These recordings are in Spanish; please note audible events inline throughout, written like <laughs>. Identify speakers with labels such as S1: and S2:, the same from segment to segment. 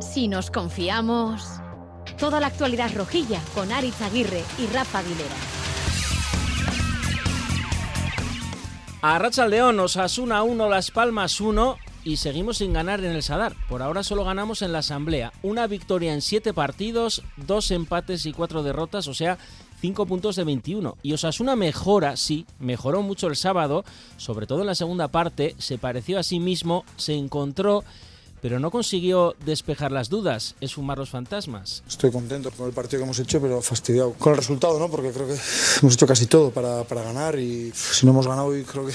S1: Si nos confiamos, toda la actualidad rojilla con Aritz Aguirre y Rafa Aguilera.
S2: A Racha León, Osasuna 1, Las Palmas 1 y seguimos sin ganar en el Sadar. Por ahora solo ganamos en la Asamblea. Una victoria en 7 partidos, dos empates y cuatro derrotas, o sea, 5 puntos de 21. Y Osasuna mejora, sí, mejoró mucho el sábado, sobre todo en la segunda parte, se pareció a sí mismo, se encontró pero no consiguió despejar las dudas, es fumar los fantasmas.
S3: Estoy contento con el partido que hemos hecho, pero fastidiado con el resultado, ¿no? Porque creo que hemos hecho casi todo para, para ganar y si no hemos ganado hoy, creo que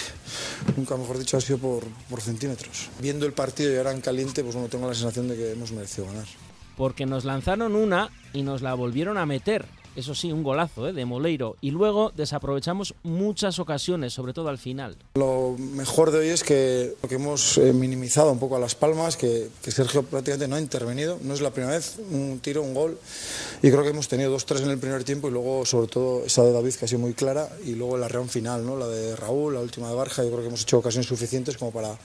S3: nunca, mejor dicho, ha sido por, por centímetros. Viendo el partido y ahora en caliente, pues bueno, tengo la sensación de que hemos merecido ganar.
S2: Porque nos lanzaron una y nos la volvieron a meter eso sí, un golazo ¿eh? de Moleiro. Y luego desaprovechamos muchas ocasiones, sobre todo al final.
S3: Lo mejor de hoy es que, que hemos eh, minimizado un poco a Las Palmas, que, que, Sergio prácticamente no ha intervenido. No es la primera vez, un tiro, un gol. Y creo que hemos tenido dos, tres en el primer tiempo y luego, sobre todo, esa de David, que ha sido muy clara. Y luego la reunión final, ¿no? la de Raúl, la última de Barja. Yo creo que hemos hecho ocasiones suficientes como para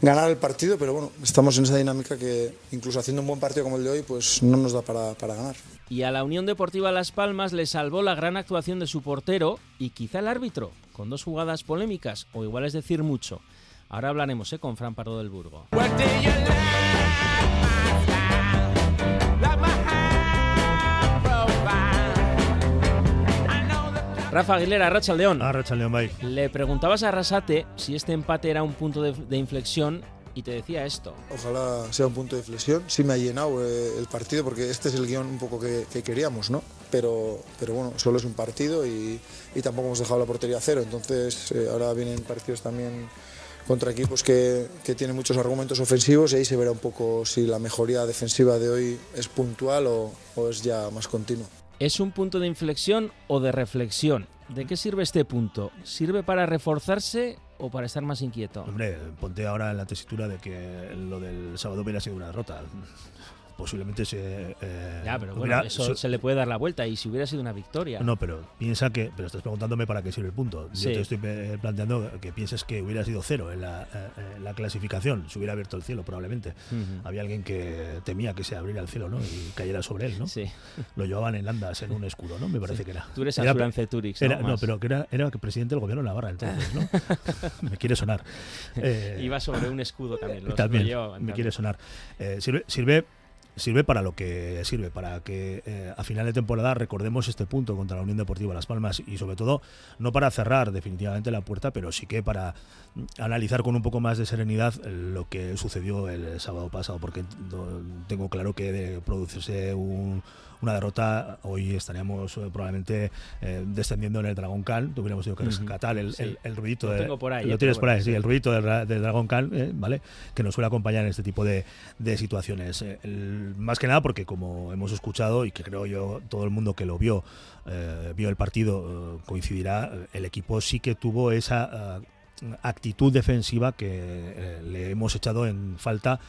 S3: ganar el partido. Pero bueno, estamos en esa dinámica que, incluso haciendo un buen partido como el de hoy, pues no nos da para, para ganar.
S2: Y a la Unión Deportiva Las Palmas le salvó la gran actuación de su portero y quizá el árbitro, con dos jugadas polémicas, o igual es decir mucho. Ahora hablaremos ¿eh? con Fran Pardo del Burgo. Rafa Aguilera, Racha León.
S4: Racha León, bye.
S2: Le preguntabas a Rasate si este empate era un punto de, de inflexión y te decía esto.
S3: Ojalá sea un punto de inflexión. Sí me ha llenado eh, el partido porque este es el guion un poco que, que, queríamos, ¿no? Pero, pero bueno, solo es un partido y, y tampoco hemos dejado la portería a cero. Entonces eh, ahora vienen partidos también contra equipos que, que, tienen muchos argumentos ofensivos y ahí se verá un poco si la mejoría defensiva de hoy es puntual o, o es ya más continua.
S2: ¿Es un punto de inflexión o de reflexión? ¿De qué sirve este punto? ¿Sirve para reforzarse o para estar más inquieto?
S4: Hombre, ponte ahora en la tesitura de que lo del sábado hubiera sido una derrota. Posiblemente se.
S2: Eh, ya, pero bueno, eso so, se le puede dar la vuelta y si hubiera sido una victoria.
S4: No, pero piensa que. Pero estás preguntándome para qué sirve el punto. Yo te estoy planteando que pienses que hubiera sido cero en la, en la clasificación. Se hubiera abierto el cielo, probablemente. Uh -huh. Había alguien que temía que se abriera el cielo, ¿no? Y cayera sobre él, ¿no?
S2: Sí.
S4: Lo llevaban en landas en un escudo, ¿no? Me parece
S2: sí.
S4: que era.
S2: Tú eres
S4: era,
S2: Turix, ¿no?
S4: Era, no, pero que era, era presidente del gobierno de Navarra entonces, ¿no? <laughs> me quiere sonar.
S2: Eh, Iba sobre un escudo también. Los
S4: también,
S2: llevaban,
S4: me
S2: también.
S4: quiere sonar. Eh, sirve, sirve sirve para lo que sirve, para que eh, a final de temporada recordemos este punto contra la Unión Deportiva Las Palmas y sobre todo no para cerrar definitivamente la puerta, pero sí que para analizar con un poco más de serenidad lo que sucedió el sábado pasado, porque tengo claro que de producirse un, una derrota hoy estaríamos eh, probablemente eh, descendiendo en el Dragon Khan, tuviéramos tenido que rescatar el,
S2: Sí.
S4: el, el ruidito
S2: Lo
S4: de-
S2: tengo por ahí,
S4: lo tienes por ahí, sí, el ruidito del, del Dragon Khan, eh, ¿vale? Que nos suele acompañar en este tipo de, de situaciones. El- más que nada porque como hemos escuchado y que creo yo todo el mundo que lo vio eh, vio el partido coincidirá, el equipo sí que tuvo esa actitud defensiva que eh, le hemos echado en falta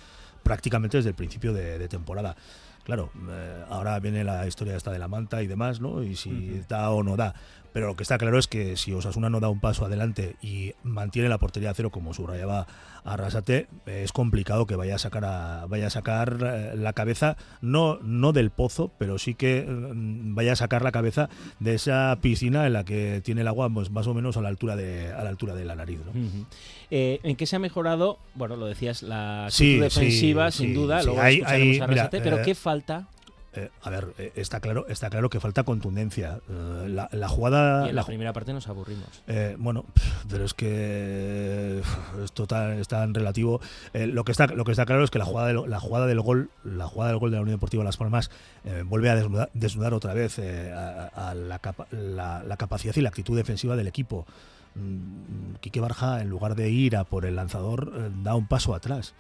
S4: prácticamente desde el principio de, de temporada. Claro, eh, ahora viene la historia esta de la manta y demás, ¿no? Y si da o no da. Pero lo que está claro es que si Osasuna no da un paso adelante y mantiene la portería a cero, como subrayaba Arrasate, es complicado que vaya a sacar a, vaya a sacar eh, la cabeza, no, no del pozo, pero sí que mm, vaya a sacar la cabeza de esa piscina en la que tiene el agua pues, más o menos a la altura de, a la altura de la nariz. ¿no?
S2: Eh, ¿En qué se ha mejorado? Bueno, lo decías, la actitud
S4: Sí,
S2: defensiva,
S4: sí,
S2: sin
S4: sí,
S2: duda.
S4: sí.
S2: Luego
S4: Hay- hay-
S2: a
S4: mira,
S2: Arrasate, pero
S4: eh,
S2: ¿qué falta?
S4: Eh, a ver, eh, está claro, está claro que falta contundencia. Eh, la, la jugada.
S2: Y en la primera parte nos aburrimos.
S4: Bueno, pero es que esto tan, es tan relativo. Lo que está lo que está claro es que la jugada del, la jugada del gol, la jugada del gol de la Unión Deportiva Las Palmas vuelve a desnudar, desnudar otra vez a, a la, capa- la- capacidad y la actitud defensiva del equipo. Mm, Quique Barja, en lugar de ir a por el lanzador, da un paso atrás.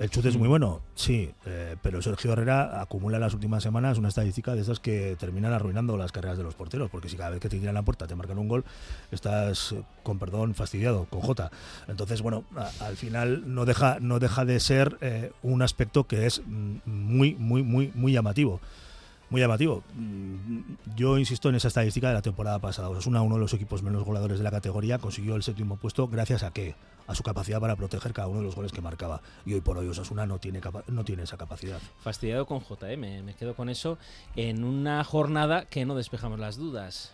S4: El chute es muy bueno, sí, eh, pero Sergio Herrera acumula en las últimas semanas una estadística de esas que terminan arruinando las carreras de los porteros, porque si cada vez que te tiran la puerta te marcan un gol, estás, eh, con perdón, fastidiado, con J. Entonces, bueno, a- al final no deja, no deja de ser eh, un aspecto que es mm, muy, muy, muy, muy llamativo. Muy llamativo. Mm, Yo insisto en esa estadística de la temporada pasada. Osasuna, uno de los equipos menos goleadores de la categoría, consiguió el séptimo puesto gracias a qué? a su capacidad para proteger cada uno de los goles que marcaba. Y hoy por hoy Osasuna no tiene, no tiene esa capacidad.
S2: Fastidiado con JM, me quedo con eso, en una jornada que no despejamos las dudas.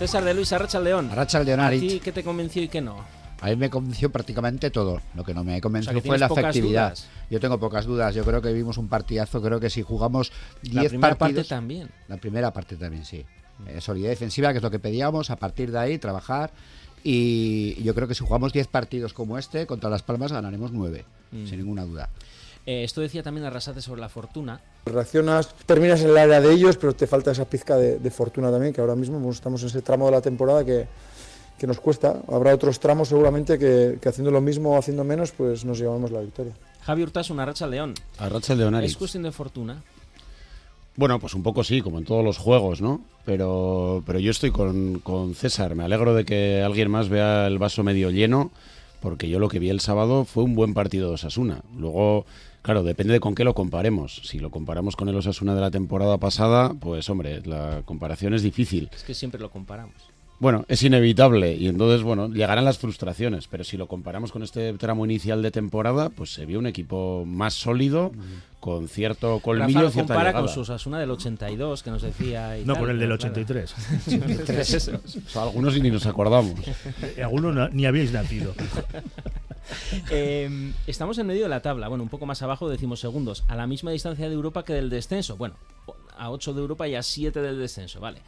S2: César de Luis, Arracha León.
S5: Arracha León,
S2: ¿A ti qué te convenció y qué no?
S5: A mí me convenció prácticamente todo. Lo que no me convenció fue la efectividad. Yo tengo pocas dudas. Yo creo que vimos un partidazo. Creo que si jugamos 10 partidos. La
S2: primera parte también.
S5: La primera parte también, sí. Eh, solidez defensiva, que es lo que pedíamos. A partir de ahí, trabajar. Y yo creo que si jugamos 10 partidos como este, contra Las Palmas ganaremos 9, mm. sin ninguna duda.
S2: Eh, esto decía también Arrasate sobre la fortuna.
S3: Reaccionas, terminas en el área de ellos, pero te falta esa pizca de, fortuna también, que ahora mismo pues, estamos en ese tramo de la temporada que, que nos cuesta. Habrá otros tramos seguramente que, haciendo lo mismo o haciendo menos, pues nos llevamos la victoria.
S2: Javi una Racha León.
S6: Arracha León.
S2: ¿Es cuestión de fortuna?
S6: Bueno, pues un poco sí, como en todos los juegos, ¿no? Pero, pero yo estoy con, con César. Me alegro de que alguien más vea el vaso medio lleno, porque yo lo que vi el sábado fue un buen partido de Osasuna. Luego Claro, depende de con qué lo comparemos. Si lo comparamos con el Osasuna de la temporada pasada, pues hombre, la comparación es difícil.
S2: Es que siempre lo comparamos.
S6: Bueno, es inevitable y entonces, bueno, llegarán las frustraciones, pero si lo comparamos con este tramo inicial de temporada, pues se vio un equipo más sólido, con cierto colmillo
S2: Rafa cierta compara con su Osasuna del 82, que nos decía...
S4: no, con el del 83. <laughs> <laughs>
S6: algunos ni nos acordamos.
S4: algunos ni habíais nacido. <laughs> <laughs>
S2: Em, estamos en medio de la tabla, bueno, un poco más abajo, decimos segundos, a la misma distancia de Europa que del descenso. Bueno, a 8 de Europa y a 7 del descenso, vale.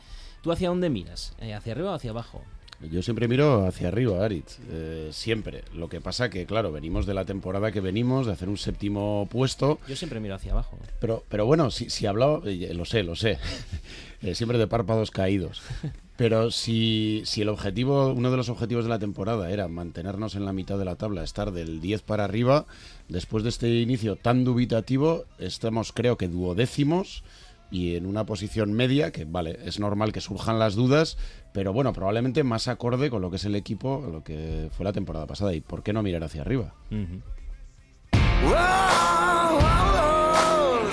S2: ¿Tú hacia dónde miras? Eh, ¿Hacia arriba o hacia abajo?
S6: Yo siempre miro hacia arriba, Aritz. Eh, siempre. Lo que pasa que, claro, venimos de la temporada que venimos, de hacer un séptimo puesto.
S2: Yo siempre miro hacia abajo.
S6: Pero, pero bueno, si, si hablaba, eh, lo sé, lo sé. <laughs> siempre de párpados caídos. <laughs> Pero si, si el objetivo, uno de los objetivos de la temporada era mantenernos en la mitad de la tabla, estar del 10 para arriba, después de este inicio tan dubitativo, estamos creo que duodécimos y en una posición media, que vale, es normal que surjan las dudas, pero bueno, probablemente más acorde con lo que es el equipo, lo que fue la temporada pasada. ¿Y por qué no mirar hacia arriba?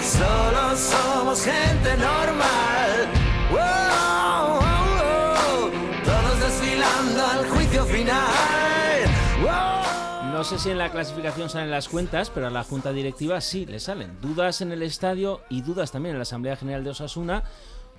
S2: solo somos gente normal. No sé si en la clasificación salen las cuentas, pero a la junta directiva sí le salen. Dudas en el estadio y dudas también en la Asamblea General de Osasuna.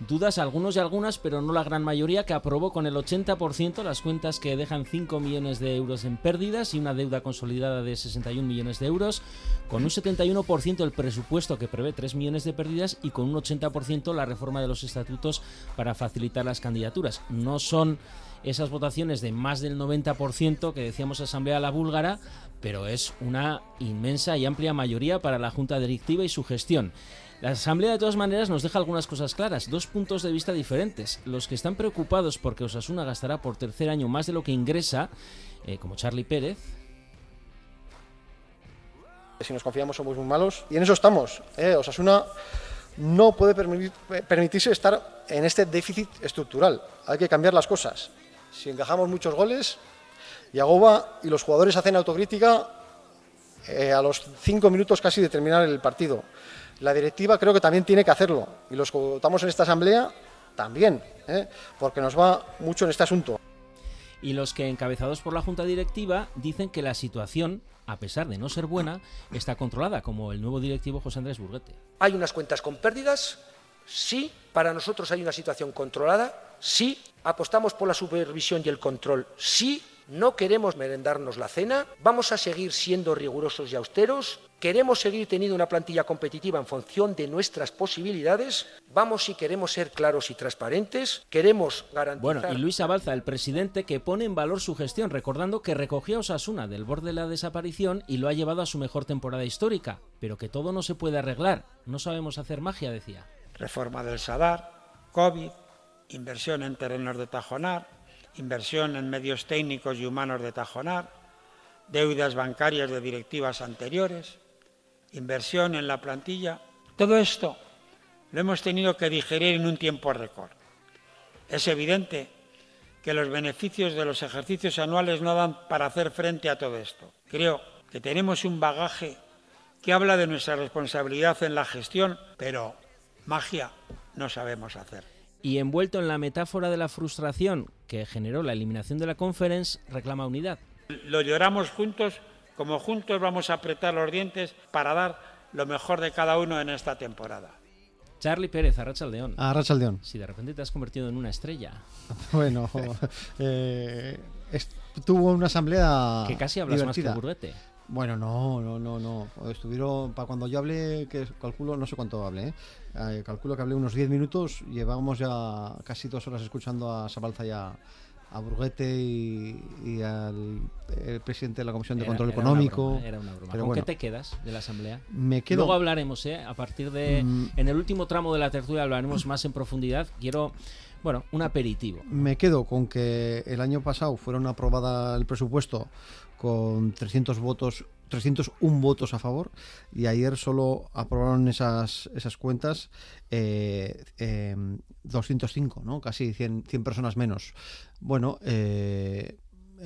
S2: Dudas algunos y algunas, pero no la gran mayoría, que aprobó con el 80% las cuentas que dejan 5 millones de euros en pérdidas y una deuda consolidada de 61 millones de euros, con un 71% el presupuesto que prevé 3 millones de pérdidas y con un 80% la reforma de los estatutos para facilitar las candidaturas. No son esas votaciones de más del 90% que decíamos Asamblea la Búlgara, pero es una inmensa y amplia mayoría para la Junta Directiva y su gestión. La Asamblea de todas maneras nos deja algunas cosas claras, dos puntos de vista diferentes. Los que están preocupados porque Osasuna gastará por tercer año más de lo que ingresa, eh, como Charlie Pérez.
S7: Si nos confiamos somos muy malos y en eso estamos. Eh. Osasuna no puede permitirse estar en este déficit estructural. Hay que cambiar las cosas si encajamos muchos goles, Yagoba y los jugadores hacen autocrítica eh, a los cinco minutos casi de terminar el partido. La directiva creo que también tiene que hacerlo y los que votamos en esta asamblea también, ¿eh? porque nos va mucho en este asunto.
S2: Y los que, encabezados por la Junta Directiva, dicen que la situación, a pesar de no ser buena, está controlada, como el nuevo directivo José Andrés Burguete.
S8: Hay unas cuentas con pérdidas, sí, para nosotros hay una situación controlada, sí, apostamos por la supervisión y el control, sí, no queremos merendarnos la cena, vamos a seguir siendo rigurosos y austeros, queremos seguir teniendo una plantilla competitiva en función de nuestras posibilidades, vamos si queremos ser claros y transparentes, queremos garantizar...
S2: Bueno, y Luis Abalza, el presidente, que pone en valor su gestión, recordando que recogió a Osasuna del borde de la desaparición y lo ha llevado a su mejor temporada histórica, pero que todo no se puede arreglar, no sabemos hacer magia, decía.
S9: Reforma del Sadar, COVID, inversión en terrenos de Tajonar, inversión en medios técnicos y humanos de Tajonar, deudas bancarias de directivas anteriores, inversión en la plantilla. Todo esto lo hemos tenido que digerir en un tiempo récord. Es evidente que los beneficios de los ejercicios anuales no dan para hacer frente a todo esto. Creo que tenemos un bagaje que habla de nuestra responsabilidad en la gestión, pero magia no sabemos hacer.
S2: Y envuelto en la metáfora de la frustración que generó la eliminación de la conference, reclama unidad.
S9: Lo lloramos juntos, como juntos vamos a apretar los dientes para dar lo mejor de cada uno en esta temporada.
S2: Charlie Pérez, Arrachaldeón.
S10: Arrachaldeón.
S2: Si de repente te has convertido en una estrella. <laughs>
S10: Bueno, eh, tuvo una asamblea.
S2: Que casi hablas más que Burguete.
S10: Bueno, no, no, no, no. Estuvieron, para cuando yo hablé, que calculo, no sé cuánto hablé, ¿eh? Eh, calculo que hablé unos 10 minutos, llevábamos ya casi dos horas escuchando a Sabalza y a, Burguete y, al presidente de la Comisión de Control Económico.
S2: era una broma. ¿Con qué te quedas de la Asamblea?
S10: Me quedo...
S2: Luego hablaremos, ¿eh? A partir de... Mm. En el último tramo de la tertulia hablaremos más en profundidad. Quiero... Bueno, un aperitivo.
S10: Me quedo con que el año pasado fueron aprobada el presupuesto con 300 votos 301 votos a favor y ayer solo aprobaron esas, esas cuentas 205, eh, em, ¿no? casi 100, 100 personas menos. Bueno, eh,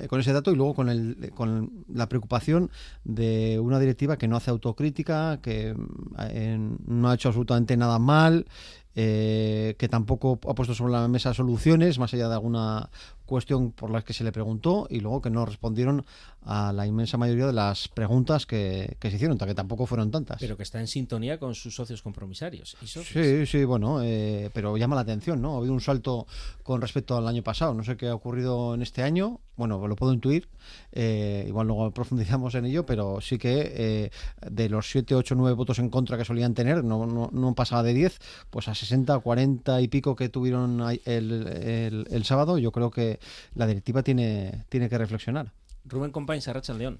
S10: con ese dato y luego con, el, con la preocupación de una directiva que no hace autocrítica, que eh, no ha hecho absolutamente nada mal, que tampoco ha puesto sobre la mesa soluciones, más allá de alguna cuestión por la que se le preguntó y luego que no respondieron a la inmensa mayoría de las preguntas que, se hicieron, que tampoco fueron tantas.
S2: Pero que está en sintonía con sus socios compromisarios.
S10: Sí, sí, bueno, eh, pero llama la atención, ¿no? Ha habido un salto con respecto al año pasado. No sé qué ha ocurrido en este año. Bueno, lo puedo intuir. Eh, igual luego profundizamos en ello, pero sí que eh, de los 7, 8, 9 votos en contra que solían tener, no, no, no pasaba de 10, pues a 60, 40 y pico que tuvieron el, el sábado, yo creo que la directiva tiene, tiene que reflexionar.
S2: Rubén Compañ, Sarracha León.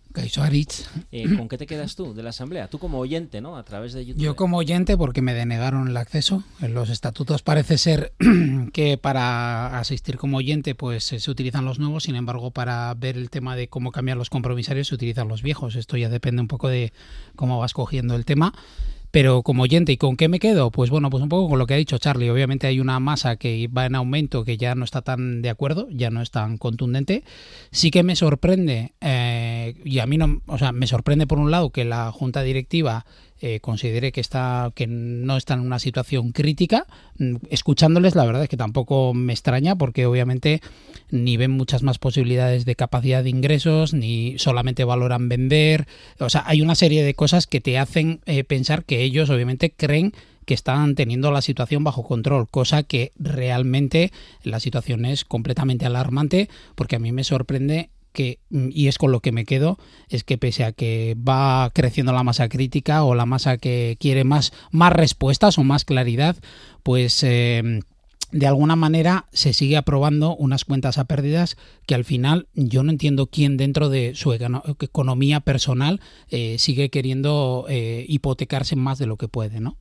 S11: Eh,
S2: ¿Con qué te quedas tú de la Asamblea? Tú como oyente, ¿no? A través de YouTube.
S11: Yo como oyente porque me denegaron el acceso. En los estatutos parece ser <clears throat> que para asistir como oyente pues se utilizan los nuevos, sin embargo para ver el tema de cómo cambiar los compromisarios se utilizan los viejos. Esto ya depende un poco de cómo vas cogiendo el tema. Pero como oyente, ¿y con qué me quedo? Pues bueno, pues un poco con lo que ha dicho Charlie. Obviamente hay una masa que va en aumento, que ya no está tan de acuerdo, ya no es tan contundente. Sí que me sorprende, eh, y a mí no, o sea, me sorprende por un lado que la junta directiva eh, considere que está que no está en una situación crítica. Mm, escuchándoles, la verdad es que tampoco me extraña, porque obviamente ni ven muchas más posibilidades de capacidad de ingresos, ni solamente valoran vender. O sea, hay una serie de cosas que te hacen eh, pensar que ellos obviamente creen que están teniendo la situación bajo control, cosa que realmente la situación es completamente alarmante porque a mí me sorprende mm, y es con lo que me quedo, es que pese a que va creciendo la masa crítica o la masa que quiere más, más respuestas o más claridad, pues eh, de alguna manera se sigue aprobando unas cuentas a pérdidas que al final yo no entiendo quién dentro de su economía personal eh, sigue queriendo eh, hipotecarse más de lo que puede, ¿no?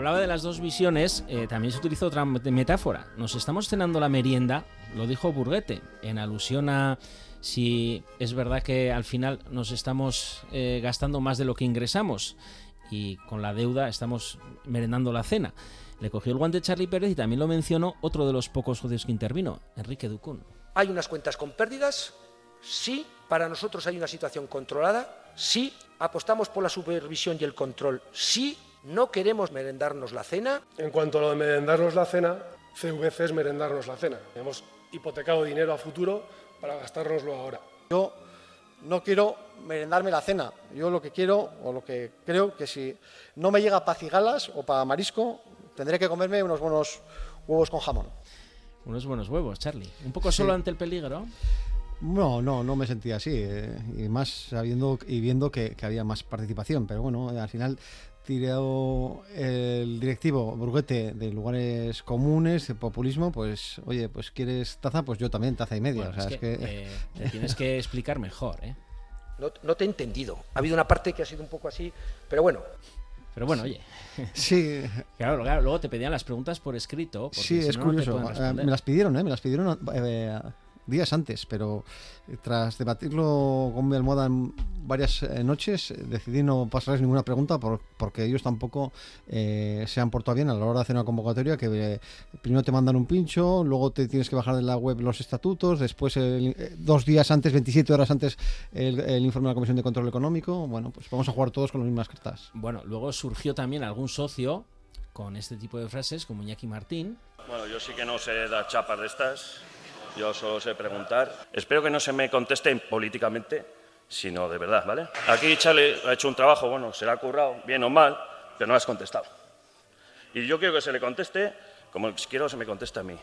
S2: Hablaba de las dos visiones, eh, también se utilizó otra metáfora. Nos estamos cenando la merienda, lo dijo Burguete, en alusión a si es verdad que al final nos estamos eh, gastando más de lo que ingresamos y con la deuda estamos merendando la cena. Le cogió el guante Charlie Pérez y también lo mencionó otro de los pocos socios que intervino, Enrique Ducún.
S8: ¿Hay unas cuentas con pérdidas? Sí. Para nosotros hay una situación controlada. Sí. Apostamos por la supervisión y el control. Sí. No queremos merendarnos la cena.
S12: En cuanto a lo de merendarnos la cena, CVC es merendarnos la cena. Hemos hipotecado dinero a futuro para gastárnoslo ahora.
S7: Yo no quiero merendarme la cena. Yo lo que quiero, o lo que creo, que si no me llega para cigalas o para marisco, tendré que comerme unos buenos huevos con jamón.
S2: Unos buenos huevos, Charlie. ¿Un poco solo ante el peligro?
S10: No, no, no me sentía así. Eh, y más sabiendo y viendo que, que, había más participación. Pero bueno, al final tirado el directivo Burguete de lugares comunes, de populismo, pues oye, pues quieres taza, pues yo también taza y media.
S2: Eh, tienes que explicar mejor, ¿eh?
S8: No, te he entendido. Ha habido una parte que ha sido un poco así, pero bueno.
S2: Pero bueno, oye.
S10: Sí. <laughs>
S2: claro, luego te pedían las preguntas por escrito.
S10: Sí, es curioso. Ah, me las pidieron, ¿eh? Me las pidieron eh, días antes, pero eh, tras debatirlo con mi almohada en varias eh, noches, eh, decidí no pasarles ninguna pregunta por- porque ellos tampoco eh, se han portado bien a la hora de hacer una convocatoria que eh, primero te mandan un pincho, luego te tienes que bajar de la web los estatutos, después el- eh, dos días antes, 27 horas antes, el, el informe de la Comisión de Control Económico. Bueno, pues vamos a jugar todos con las mismas cartas.
S2: Bueno, luego surgió también algún socio con este tipo de frases, como Iñaki Martín.
S13: Bueno, yo sí que no sé dar chapas de estas. Yo solo sé preguntar. Espero que no se me contesten políticamente, sino de verdad, ¿vale? Aquí Chale ha hecho un trabajo, bueno, se le ha currado, bien o mal, pero no has contestado. Y yo quiero que se le conteste como quiero que se me conteste a mí.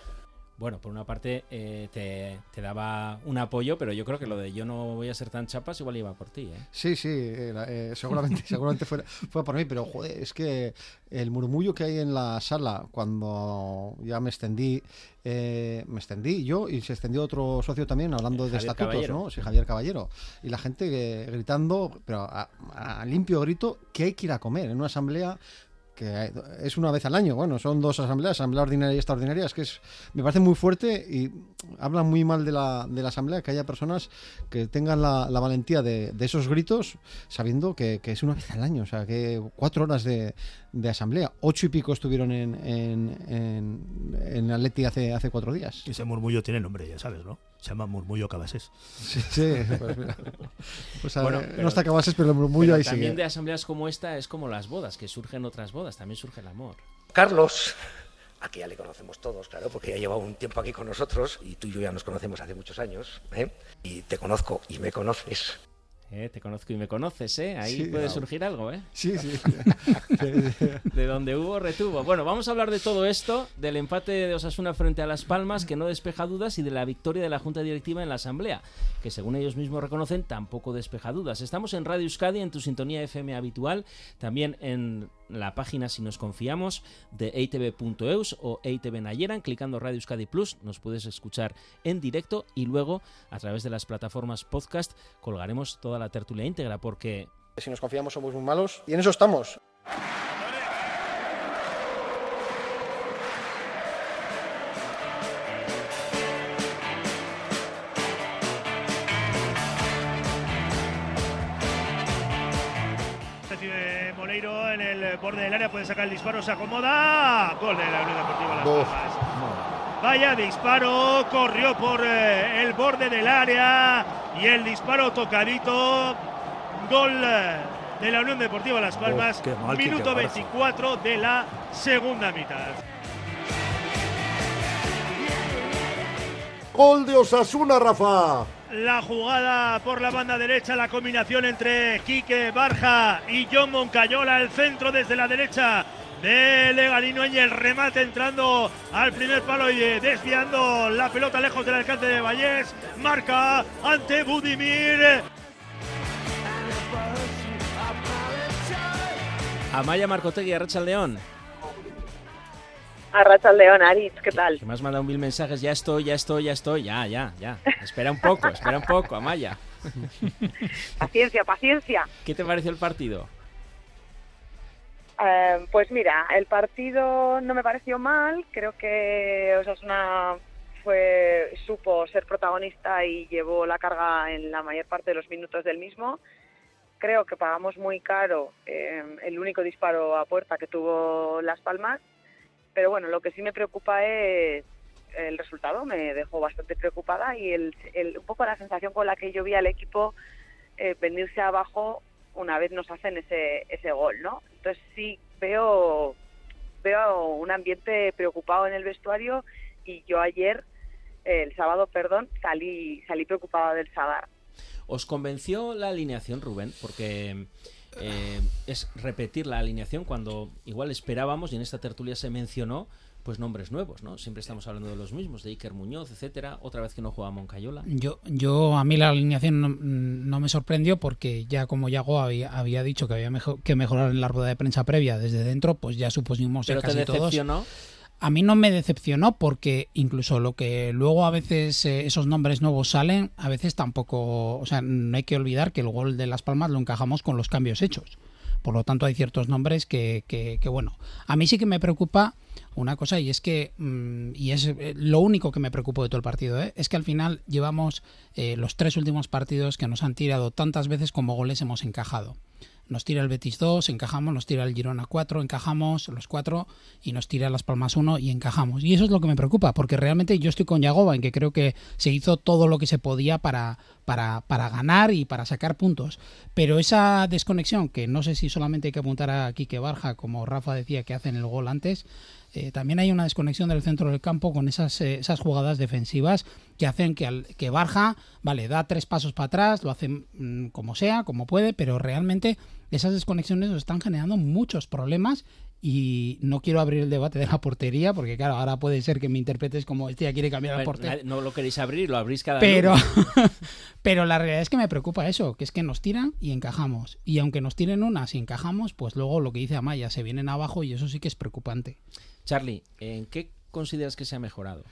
S2: Bueno, por una parte eh, te, te daba un apoyo, pero yo creo que lo de yo no voy a ser tan chapas igual iba por ti, ¿eh?
S10: Sí, sí, eh, seguramente, <laughs> seguramente fue, fue por mí, pero joder, es que el murmullo que hay en la sala cuando ya me extendí, eh, me extendí yo y se extendió otro socio también hablando de
S2: Javier
S10: estatutos,
S2: Caballero.
S10: ¿no? Sí, Javier Caballero. Y la gente eh, gritando, pero a, a limpio grito, que hay que ir a comer en una asamblea que es una vez al año. Bueno, son dos asambleas, asamblea ordinaria y extraordinaria. Es que es, me parece muy fuerte y hablan muy mal de la, de la asamblea que haya personas que tengan la, la valentía de, de esos gritos sabiendo que, que es una vez al año. O sea, que cuatro horas de, de asamblea. Ocho y pico estuvieron en, en, en, en Atleti hace, hace cuatro días.
S4: Ese murmullo tiene nombre, ya sabes, ¿no? Se llama murmullo cabasés.
S10: Sí, sí, pues mira. Pues a
S2: Bueno, pero-
S10: no está Cabases, pero el murmullo
S2: pero
S10: ahí
S2: también
S10: sigue.
S2: de asambleas como esta es como las bodas, que surgen otras bodas, también surge el amor.
S8: Carlos, aquí ya le conocemos todos, claro, porque ya lleva un tiempo aquí con nosotros y tú y yo ya nos conocemos hace muchos años, ¿eh? y te conozco y me conoces.
S2: Eh, te conozco y me conoces, ¿eh? Ahí
S10: Sí,
S2: puede
S10: claro.
S2: surgir algo, ¿eh?
S10: Sí, sí. <laughs>
S2: De donde hubo, retuvo. Bueno, vamos a hablar de todo esto, del empate de Osasuna frente a Las Palmas, que no despeja dudas, y de la victoria de la Junta Directiva en la Asamblea, que según ellos mismos reconocen, tampoco despeja dudas. Estamos en Radio Euskadi, en tu sintonía FM habitual, también en la página, si nos confiamos, de eitv.eus o eitv Nayeran, clicando Radio Euskadi Plus, nos puedes escuchar en directo y luego, a través de las plataformas podcast, colgaremos toda la tertulia íntegra, porque
S7: Si nos confiamos somos muy malos y en eso estamos.
S4: En el borde del área, puede sacar el disparo, se acomoda. Gol de la Unión Deportiva Las. Palmas. Vaya disparo, corrió por eh, el borde del área y el disparo tocadito. Gol eh, de la Unión Deportiva Las Palmas.
S14: mal,
S4: minuto
S14: Barça.
S4: 24 de la segunda mitad.
S14: Gol de Osasuna, Rafa.
S4: La jugada por la banda derecha, la combinación entre Quique Barja y John Moncayola, el centro desde la derecha de Legalino y el remate entrando al primer palo y eh, desviando la pelota lejos del alcance de Vallés. Marca ante Budimir.
S2: Amaya Marcotegui, Arracha León.
S15: Arracha León, Aritz, ¿qué tal?
S2: Que me has mandado mil mensajes, ya estoy, ya estoy, ya estoy, ya, ya, ya. Espera un poco, espera un poco, Amaya.
S15: Paciencia, paciencia.
S2: ¿Qué te pareció el partido?
S15: Eh, pues mira, el partido no me pareció mal, creo que Osasuna fue, supo ser protagonista y llevó la carga en la mayor parte de los minutos del mismo. Creo que pagamos muy caro eh, el único disparo a puerta que tuvo Las Palmas, pero bueno, lo que sí me preocupa es el resultado, me dejó bastante preocupada y el, el- un poco la sensación con la que yo vi al equipo eh, venirse abajo una vez nos hacen ese, ese gol, ¿no? Entonces sí veo, veo un ambiente preocupado en el vestuario y yo ayer, el sábado, perdón, salí, salí preocupada del Sadar.
S2: ¿Os convenció la alineación, Rubén? Porque eh, es repetir la alineación cuando igual esperábamos, y en esta tertulia se mencionó, pues nombres nuevos, ¿no? Siempre estamos hablando de los mismos, de Iker Muñoz, etcétera. Otra vez que no juega Moncayola.
S11: Yo, yo a mí la alineación no, no me sorprendió porque ya como Yago había, había dicho que había mejo- que mejorar en la rueda de prensa previa desde dentro, pues ya supusimos
S2: ¿Pero te
S11: casi todos.
S2: decepcionó?
S11: A mí no me decepcionó porque incluso lo que luego a veces eh, esos nombres nuevos salen, a veces tampoco, o sea, no hay que olvidar que el gol de Las Palmas lo encajamos con los cambios hechos. Por lo tanto, hay ciertos nombres que, que, que bueno, a mí sí que me preocupa una cosa y es que, mm, y es eh, lo único que me preocupa de todo el partido, ¿eh? es que al final llevamos eh, los tres últimos partidos que nos han tirado tantas veces como goles hemos encajado nos tira el Betis 2, encajamos, nos tira el Girona 4, encajamos los 4 y nos tira las Palmas 1 y encajamos. Y eso es lo que me preocupa, porque realmente yo estoy con Yagoba en que creo que se hizo todo lo que se podía para, para, para ganar y para sacar puntos. Pero esa desconexión, que no sé si solamente hay que apuntar a Quique Barja, como Rafa decía que hacen el gol antes, eh, también hay una desconexión del centro del campo con esas, eh, esas jugadas defensivas que hacen que, al, que Barja, vale, da tres pasos para atrás, lo hace mm, como sea, como puede, pero realmente esas desconexiones nos están generando muchos problemas y no quiero abrir el debate de la portería porque claro, ahora puede ser que me interpretes como este ya quiere cambiar la portería.
S2: No lo queréis abrir, lo abrís cada
S11: pero <laughs> pero la realidad es que me preocupa eso, que es que nos tiran y encajamos. Y aunque nos tiren unas y encajamos, pues luego lo que dice Amaya, se vienen abajo y eso sí que es preocupante.
S2: Charlie, ¿en qué consideras que se ha mejorado?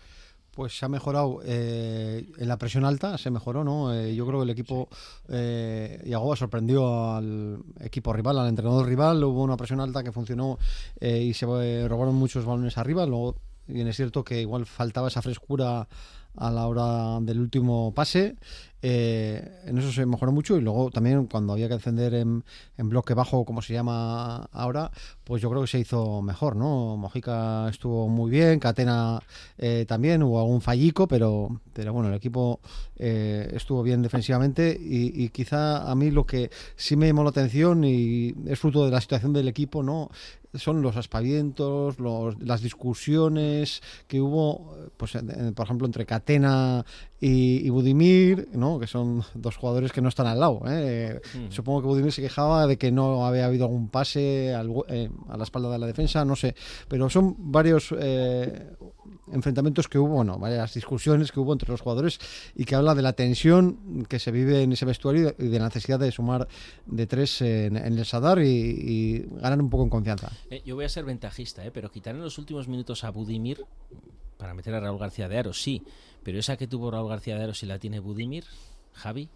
S10: Pues se ha mejorado eh, en la presión alta, se mejoró, ¿no? Eh, yo creo que el equipo, eh, Yagoba sorprendió al equipo rival, al entrenador rival, hubo una presión alta que funcionó eh, y se robaron muchos balones arriba, luego bien es cierto que igual faltaba esa frescura a la hora del último pase. Eh, en eso se mejoró mucho y luego también cuando había que encender en, bloque bajo, como se llama ahora, pues yo creo que se hizo mejor, ¿no? Mojica estuvo muy bien, Catena eh, también, hubo algún fallico, pero, pero bueno, el equipo eh, estuvo bien defensivamente y, y, quizá a mí lo que sí me llamó la atención y es fruto de la situación del equipo, ¿no? son los aspavientos, los, las discusiones que hubo, pues, por ejemplo, entre Catena y, Budimir, ¿no? que son dos jugadores que no están al lado. ¿eh? Mm. Supongo que Budimir se quejaba de que no había habido algún pase al, eh, a la espalda de la defensa, no sé, pero son varios eh, enfrentamientos que hubo, bueno, varias discusiones que hubo entre los jugadores y que habla de la tensión que se vive en ese vestuario y de la necesidad de sumar de tres en, el Sadar y, ganar un poco en confianza.
S2: Yo voy a ser ventajista, eh, pero quitar en los últimos minutos a Budimir para meter a Raúl García de Aro, sí, pero esa que tuvo Raúl García de Aro, si la tiene Budimir, Javi.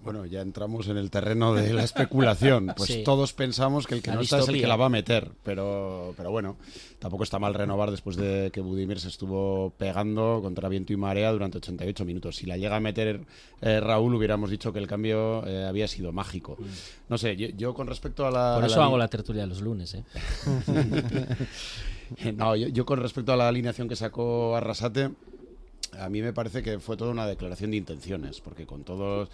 S6: Bueno, ya entramos en el terreno de la especulación. <laughs> Pues todos pensamos que el que no está es el que la va a meter. Pero, pero bueno, tampoco está mal renovar después de que Budimir se estuvo pegando contra viento y marea durante 88 minutos. Si la llega a meter eh, Raúl, hubiéramos dicho que el cambio eh, había sido mágico. Mm. No sé, yo, con respecto a la.
S2: Por eso hago la tertulia los lunes, ¿eh? <laughs> <laughs> <laughs>
S6: no, yo, yo, con respecto a la alineación que sacó Arrasate, a mí me parece que fue toda una declaración de intenciones, porque con todos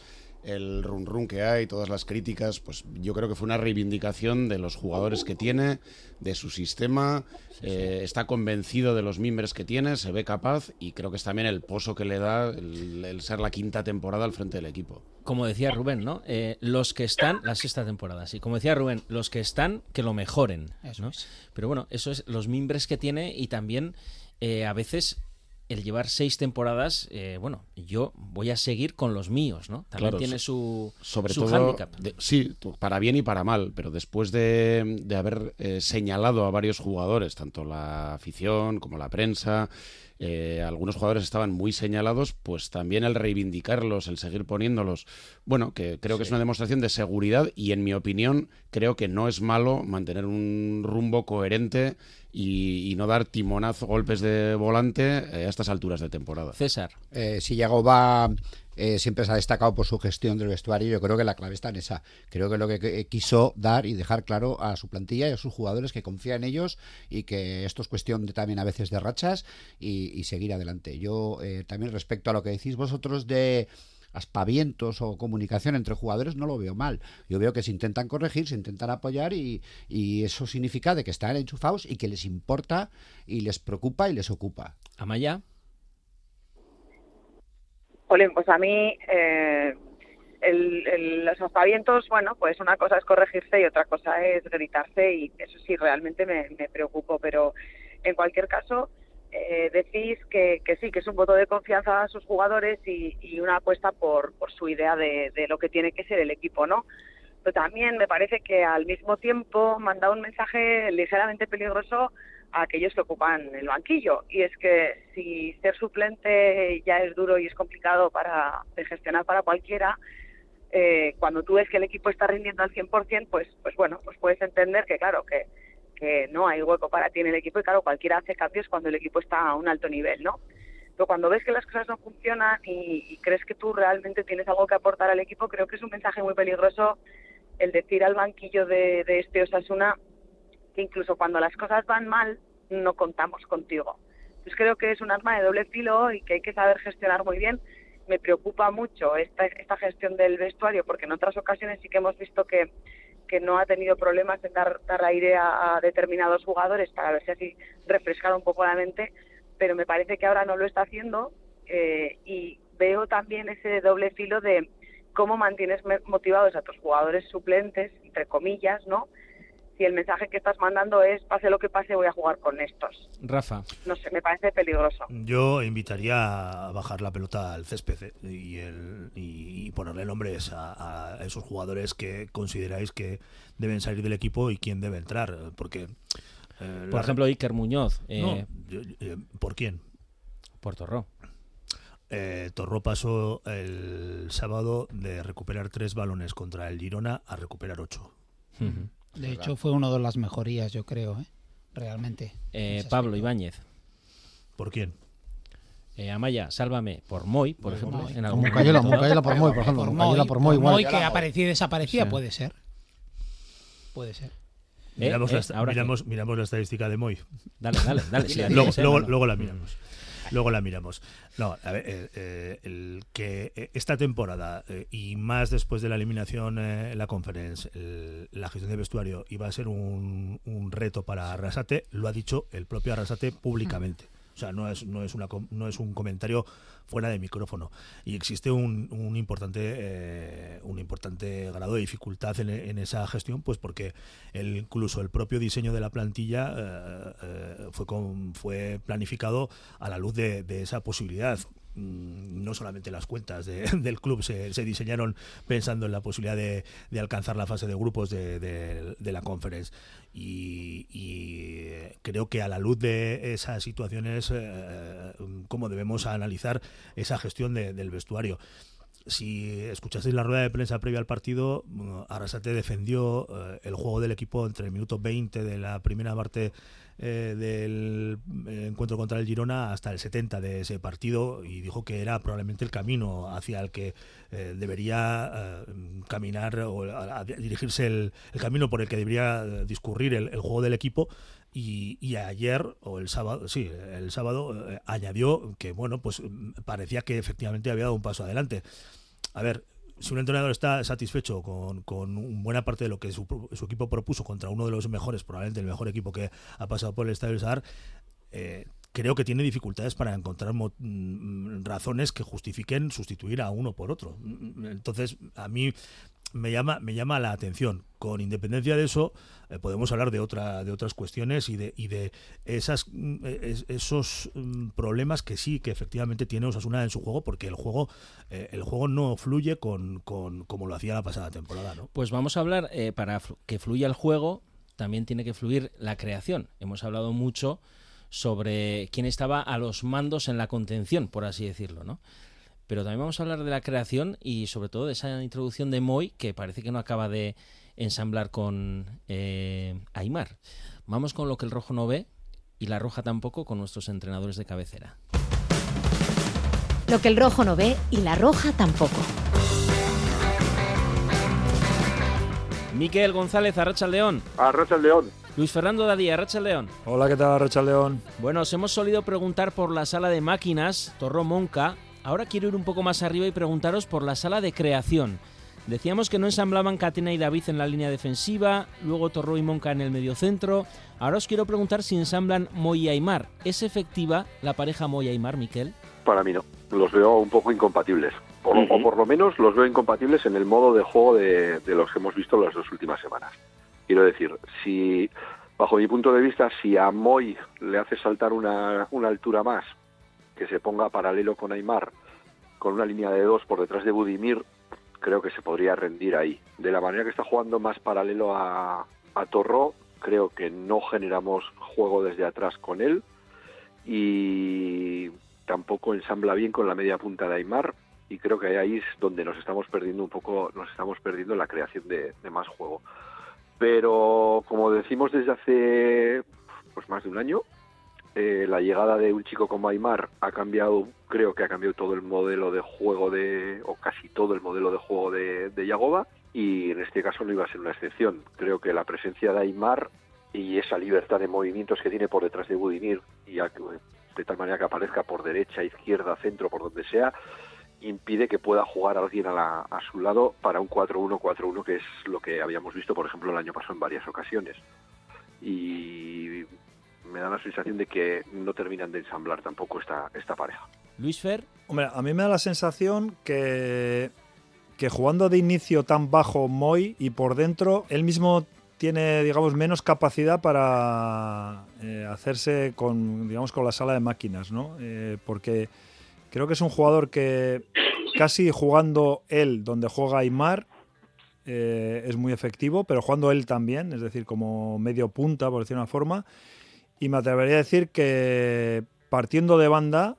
S6: el run run que hay, todas las críticas, pues yo creo que fue una reivindicación de los jugadores que tiene, de su sistema, eh, está convencido de los miembros que tiene, se ve capaz y creo que es también el pozo que le da el, ser la quinta temporada al frente del equipo.
S2: Como decía Rubén, ¿no? Eh, los que están, la sexta temporada, sí. Como decía Rubén, los que están, que lo mejoren, ¿no? Pero bueno, eso es los mimbres que tiene y también eh, a veces el llevar seis temporadas, eh, bueno, yo voy a seguir con los míos, ¿no? También tiene su,
S6: sobre
S2: su
S6: todo,
S2: handicap.
S6: sí, para bien y para mal, pero después de, de haber eh, señalado a varios jugadores, tanto la afición como la prensa, eh, algunos jugadores estaban muy señalados, pues también el reivindicarlos, el seguir poniéndolos, bueno, que creo que es una demostración de seguridad y en mi opinión creo que no es malo mantener un rumbo coherente y, no dar timonazo, golpes de volante eh, a estas alturas de temporada.
S2: César.
S5: Eh, si Yago va eh, siempre se ha destacado por su gestión del vestuario. Yo creo que la clave está en esa. Creo que lo que quiso dar y dejar claro a su plantilla y a sus jugadores que confía en ellos y que esto es cuestión de, también a veces de rachas y, seguir adelante. Yo eh, también respecto a lo que decís vosotros de aspavientos o comunicación entre jugadores no lo veo mal. Yo veo que se intentan corregir, se intentan apoyar y, y eso significa de que están enchufados y que les importa y les preocupa y les ocupa.
S2: Amaya.
S15: Jolín, pues a mí eh, el, los aspavientos, bueno, pues una cosa es corregirse y otra cosa es gritarse y eso sí realmente me, me preocupo, pero en cualquier caso eh, decís que, que, sí, que es un voto de confianza a sus jugadores y, una apuesta por, por su idea de, de, lo que tiene que ser el equipo, ¿no? Pero también me parece que al mismo tiempo manda un mensaje ligeramente peligroso a aquellos que ocupan el banquillo. Y es que si ser suplente ya es duro y es complicado para de gestionar para cualquiera, eh, cuando tú ves que el equipo está rindiendo al 100%, pues, pues bueno, pues puedes entender que claro, que, que no hay hueco para ti en el equipo y claro, cualquiera hace cambios cuando el equipo está a un alto nivel, ¿no? Pero cuando ves que las cosas no funcionan y, crees que tú realmente tienes algo que aportar al equipo, creo que es un mensaje muy peligroso el decir al banquillo de, de este Osasuna que incluso cuando las cosas van mal, no contamos contigo. Entonces creo que es un arma de doble filo y que hay que saber gestionar muy bien. Me preocupa mucho esta, esta gestión del vestuario porque en otras ocasiones sí que hemos visto que, que no ha tenido problemas en dar, dar aire a, determinados jugadores para ver si así refrescar un poco la mente, pero me parece que ahora no lo está haciendo eh, y veo también ese doble filo de cómo mantienes motivados a tus jugadores suplentes, entre comillas, ¿no? Si el mensaje que estás mandando es, pase lo que pase, voy a jugar con estos.
S2: Rafa.
S15: No sé, me parece peligroso.
S4: Yo invitaría a bajar la pelota al césped ¿eh? y, el, y ponerle nombres a, a esos jugadores que consideráis que deben salir del equipo y quién debe entrar. Porque. eh,
S2: Por
S4: la-
S2: ejemplo, Iker Muñoz. eh,
S4: No, yo- yo- ¿Por quién?
S2: Por Torró.
S4: Eh, Torró pasó el sábado de recuperar tres balones contra el Girona a recuperar ocho.
S11: De hecho, fue una de las mejorías, yo creo, ¿eh? realmente.
S2: Eh, Pablo
S11: aspecto.
S2: Ibáñez.
S4: ¿Por quién?
S2: Eh, Amaya, sálvame. Por Moy, por ejemplo.
S11: Moy.
S2: en algún
S10: Mucayola,
S2: momento.
S10: Por Moy, por ejemplo.
S11: Por Moy,
S10: por Moy,
S11: por
S10: igual.
S11: Moy que aparecía y desaparecía,
S2: Sí.
S11: puede ser. Puede ser.
S4: Miramos,
S2: eh,
S4: la,
S2: ahora
S4: miramos, miramos la estadística de Moy.
S2: Dale, dale, dale, <laughs> sí,
S4: luego,
S2: eh,
S4: luego la miramos. Luego la miramos. No, a ver, eh, eh, el que eh, esta temporada y más después de la eliminación en la conference, el- la gestión de vestuario iba a ser un reto para Arrasate, lo ha dicho el propio Arrasate públicamente. O sea, no es, no es, no es un comentario fuera de micrófono. Y existe un, un importante, eh, un importante grado de dificultad en, esa gestión, pues porque el, incluso el propio diseño de la plantilla eh, eh, fue, fue planificado a la luz de esa posibilidad. Mm, No solamente las cuentas de- <laughs> del club se, se diseñaron pensando en la posibilidad de, alcanzar la fase de grupos de, la conference. Y, y creo que a la luz de esas situaciones, eh, cómo debemos analizar esa gestión de- del vestuario. Si escuchasteis la rueda de prensa previa al partido, bueno, Arrasate defendió eh, el juego del equipo entre el minuto 20 de la primera parte eh, del eh, encuentro contra el Girona hasta el 70 de ese partido y dijo que era probablemente el camino hacia el que eh, debería caminar o dirigirse el, camino por el que debería discurrir el, juego del equipo. Y, y ayer o el sábado sí el sábado añadió que bueno pues mm, parecía que efectivamente había dado un paso adelante. A ver si un entrenador está satisfecho con, con buena parte de lo que su, su equipo propuso contra uno de los mejores, probablemente el mejor equipo que ha pasado por el Estadio del Sadar, eh, creo que tiene dificultades para encontrar mm, razones que justifiquen sustituir a uno por otro. Mm, Entonces, a mí me llama, me llama la atención. Con independencia de eso, eh, podemos hablar de otra, de otras cuestiones y de, y de esas, mm, es- esos mm, problemas que sí, que efectivamente tiene Osasuna en su juego, porque el juego, eh, el juego no fluye con, con como lo hacía la pasada temporada, ¿no?
S2: Pues vamos a hablar, eh, para que fluya el juego, también tiene que fluir la creación. Hemos hablado mucho sobre quién estaba a los mandos en la contención, por así decirlo, ¿no? Pero también vamos a hablar de la creación y sobre todo de esa introducción de Moy que parece que no acaba de ensamblar con eh, Aymar. Vamos con lo que el rojo no ve y la roja tampoco con nuestros entrenadores de cabecera.
S1: Lo que el rojo no ve y la roja tampoco.
S2: Miquel González, Arracha León.
S16: Arracha el León.
S2: Luis Fernando Dadí, Arracha León.
S17: Hola, ¿qué tal, Arracha León?
S2: Bueno, os hemos solido preguntar por la sala de máquinas, Torro Monca. Ahora quiero ir un poco más arriba y preguntaros por la sala de creación. Decíamos que no ensamblaban Catena y David en la línea defensiva, luego Torro y Monca en el mediocentro. Ahora os quiero preguntar si ensamblan Moy y Aymar. ¿Es efectiva la pareja Moy y Aymar, Miquel?
S16: Para mí no. Los veo un poco incompatibles. Por O por lo menos los veo incompatibles en el modo de juego de, de los que hemos visto las dos últimas semanas. Quiero decir, si, bajo mi punto de vista, si a Moy le hace saltar una, una altura más, que se ponga paralelo con Aymar, con una línea de dos por detrás de Budimir, creo que se podría rendir ahí. De la manera que está jugando más paralelo a, a Torró, creo que no generamos juego desde atrás con él y tampoco ensambla bien con la media punta de Aymar y creo que ahí es donde nos estamos perdiendo un poco, nos estamos perdiendo la creación de, más juego. Pero como decimos desde hace pues más de un año, eh, la llegada de un chico como Aymar ha cambiado, creo que ha cambiado todo el modelo de juego de, o casi todo el modelo de juego de, de Yagoba, y en este caso no iba a ser una excepción. Creo que la presencia de Aymar y esa libertad de movimientos que tiene por detrás de Budimir, y de tal manera que aparezca por derecha, izquierda, centro, por donde sea, impide que pueda jugar alguien a, a su lado para un 4-1-4-1, que es lo que habíamos visto, por ejemplo, el año pasado en varias ocasiones. Y me da la sensación de que no terminan de ensamblar tampoco esta, esta pareja.
S2: Luis Fer.
S17: Hombre, a mí me da la sensación que, que jugando de inicio tan bajo Moy y por dentro, él mismo tiene, digamos, menos capacidad para eh, hacerse con, digamos, con la sala de máquinas, ¿no? Eh, porque creo que es un jugador que casi jugando él donde juega Aymar eh, es muy efectivo, pero jugando él también, es decir, como medio punta, por decir una forma. Y me atrevería a decir que partiendo de banda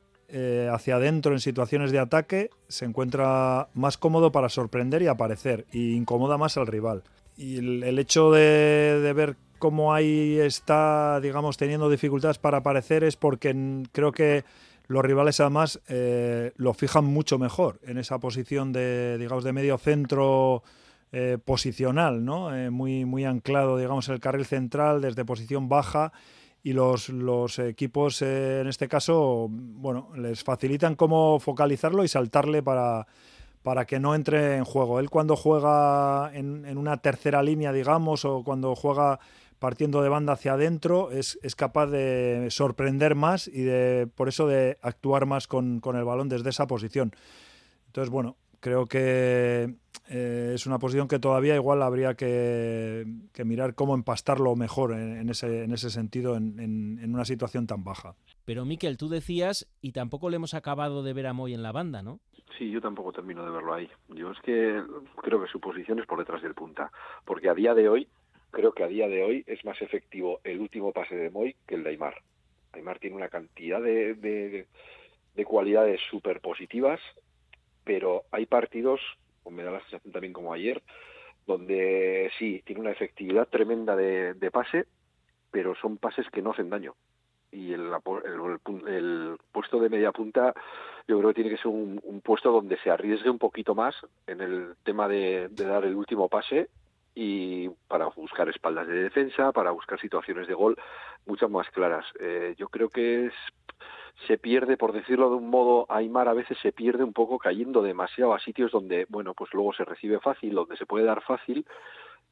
S17: hacia adentro en situaciones de ataque se encuentra más cómodo para sorprender y aparecer, y incomoda más al rival y el, hecho de, ver cómo ahí está, digamos, teniendo dificultades para aparecer es porque creo que los rivales además eh, lo fijan mucho mejor en esa posición de, digamos, de medio centro eh, posicional, ¿no? Eh, muy, muy anclado, digamos, en el carril central desde posición baja y los, los equipos en este caso, bueno, les facilitan cómo focalizarlo y saltarle para para que no entre en juego. Él cuando juega en, una tercera línea, digamos, o cuando juega partiendo de banda hacia adentro, es, capaz de sorprender más y de por eso de actuar más con, el balón desde esa posición. Entonces, bueno, creo que eh, es una posición que todavía igual habría que, mirar cómo empastarlo mejor en, ese, en ese sentido en, en, una situación tan baja.
S2: Pero Miquel, tú decías, y tampoco le hemos acabado de ver a Moy en la banda, ¿no?
S16: Sí, yo tampoco termino de verlo ahí. Yo es que creo que su posición es por detrás del punta, porque a día de hoy, creo que a día de hoy es más efectivo el último pase de Moy que el de Aymar. Aymar tiene una cantidad de, de, cualidades súper positivas, pero hay partidos, o me da la sensación también como ayer, donde sí, tiene una efectividad tremenda de, de pase, pero son pases que no hacen daño y el, el, puesto de media punta yo creo que tiene que ser un, puesto donde se arriesgue un poquito más en el tema de, dar el último pase y para buscar espaldas de defensa, para buscar situaciones de gol muchas más claras. Eh, yo creo que es, se pierde, por decirlo de un modo, Aymar a veces se pierde un poco cayendo demasiado a sitios donde, bueno, pues luego se recibe fácil, donde se puede dar fácil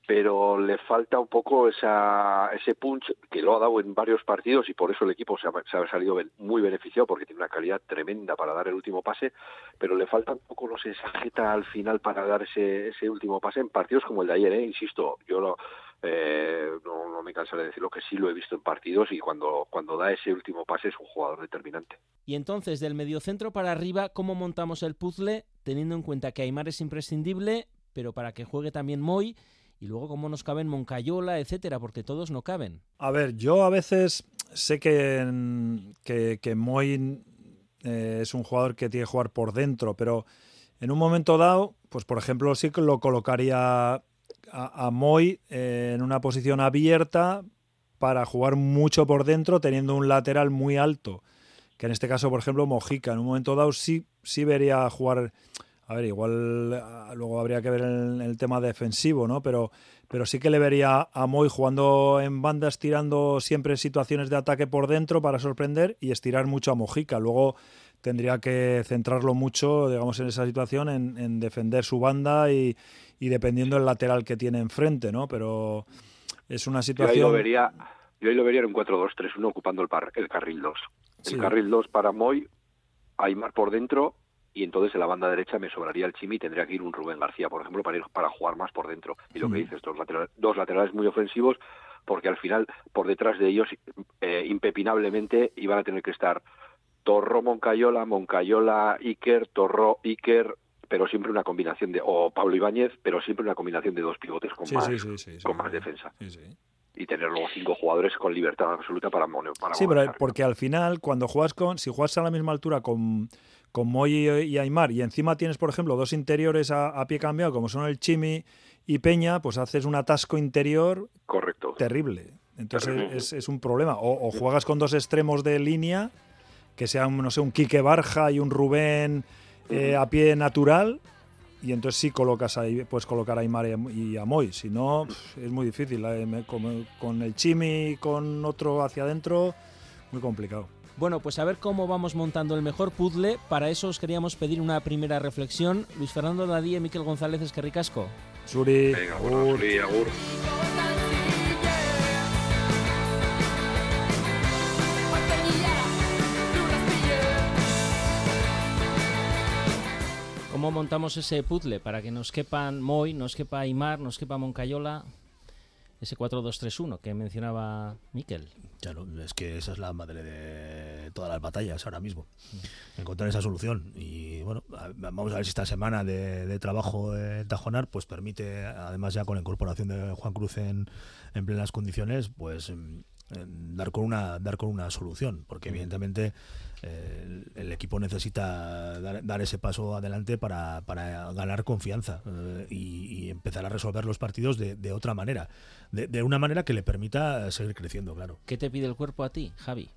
S16: pero le falta un poco esa, ese punch que lo ha dado en varios partidos y por eso el equipo se ha, salido muy beneficiado porque tiene una calidad tremenda para dar el último pase, pero le falta un poco, no sé, esa jeta al final para dar ese, ese último pase en partidos como el de ayer, ¿eh? insisto, yo lo, eh, no, no, me cansaré de decirlo que sí lo he visto en partidos y cuando, cuando da ese último pase es un jugador determinante.
S2: Y entonces, del mediocentro para arriba, ¿cómo montamos el puzzle teniendo en cuenta que Aymar es imprescindible, pero para que juegue también Moy? y luego cómo nos caben Moncayola, etcétera, porque todos no caben.
S17: A ver, yo a veces sé que, que, que Moy eh, es un jugador que tiene que jugar por dentro, pero en un momento dado, pues por ejemplo, sí que lo colocaría a, Moy eh, en una posición abierta para jugar mucho por dentro, teniendo un lateral muy alto. Que en este caso, por ejemplo, Mojica, en un momento dado sí, sí vería jugar a ver, igual ah, luego habría que ver el, el, tema defensivo, ¿no? Pero, pero sí que le vería a Moy jugando en bandas, tirando siempre situaciones de ataque por dentro para sorprender y estirar mucho a Mojica. Luego tendría que centrarlo mucho, digamos, en esa situación, en, defender su banda y, dependiendo del lateral que tiene enfrente, ¿no? Pero es una situación...
S16: Yo ahí lo vería, yo ahí lo vería en un 4-2-3-1 ocupando el, par, el carril 2. El carril 2 para Moy, Aymar por dentro y entonces en la banda derecha me sobraría el Chimi y tendría que ir un Rubén García, por ejemplo, para ir para jugar más por dentro. Y lo que dices, dos, laterales, dos laterales muy ofensivos, porque al final por detrás de ellos eh, impepinablemente iban a tener que estar Torro Moncayola, Moncayola Iker, Torro Iker, pero siempre una combinación de o Pablo Ibáñez, pero siempre una combinación de dos pivotes con más con más defensa y tener luego cinco jugadores con libertad absoluta para, para
S17: Sí, pero porque al final, cuando juegas con, si juegas a la misma altura con, con Moy y Aymar, y encima tienes, por ejemplo, dos interiores a, pie cambiado, como son el Chimi y Peña, pues haces un atasco interior
S16: Correcto.
S17: terrible. Entonces es, un problema. O, juegas con dos extremos de línea, que sean, no sé, un Quique Barja y un Rubén eh, a pie natural, y entonces sí colocas ahí, puedes colocar a Aymar y a Moy. Si no, es muy difícil. Eh, con, el Chimi y con otro hacia adentro, muy complicado.
S2: Bueno, pues a ver cómo vamos montando el mejor puzzle. Para eso os queríamos pedir una primera reflexión. Luis Fernando Dadí y Miquel González Esquerricasco.
S17: Suri.
S16: Venga, agur. Suri, agur.
S2: ¿Cómo montamos ese puzzle para que nos quepan Moy, nos quepa Aymar, nos quepa Moncayola? Ese 4-2-3-1 que mencionaba Miquel.
S4: Claro, es que esa es la madre de todas las batallas ahora mismo. Encontrar esa solución. Y bueno, vamos a ver si esta semana de, trabajo en Tajonar pues permite, además ya con la incorporación de Juan Cruz en, en plenas condiciones, pues dar con una dar con una solución porque evidentemente eh, el, equipo necesita dar, ese paso adelante para, para ganar confianza eh, y, empezar a resolver los partidos de, de otra manera de, de, una manera que le permita seguir creciendo claro
S2: ¿qué te pide el cuerpo a ti Javi?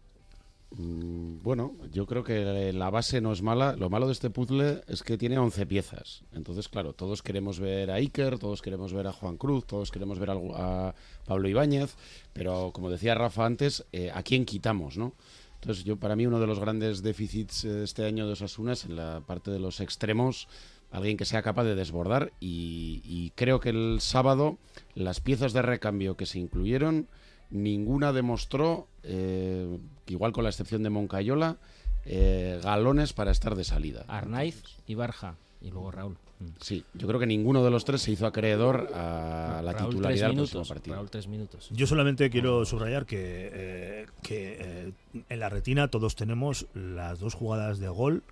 S6: Mm, bueno, yo creo que la base no es mala. Lo malo de este puzzle es que tiene 11 piezas. Entonces, claro, todos queremos ver a Iker, todos queremos ver a Juan Cruz, todos queremos ver a, Pablo Ibáñez, pero como decía Rafa antes, eh, ¿a quién quitamos, no? Entonces, yo para mí uno de los grandes déficits eh, este año de Osasuna es en la parte de los extremos, alguien que sea capaz de desbordar y creo que el sábado las piezas de recambio que se incluyeron ninguna demostró, eh, igual con la excepción de Moncayola, eh, galones para estar de salida.
S2: Arnaiz y Barja, y luego Raúl.
S6: Mm. Sí, yo creo que ninguno de los tres se hizo acreedor a la titularidad del próximo partido.
S2: Raúl, tres minutos.
S4: Yo solamente quiero subrayar que, eh, que en la retina todos tenemos las dos jugadas de gol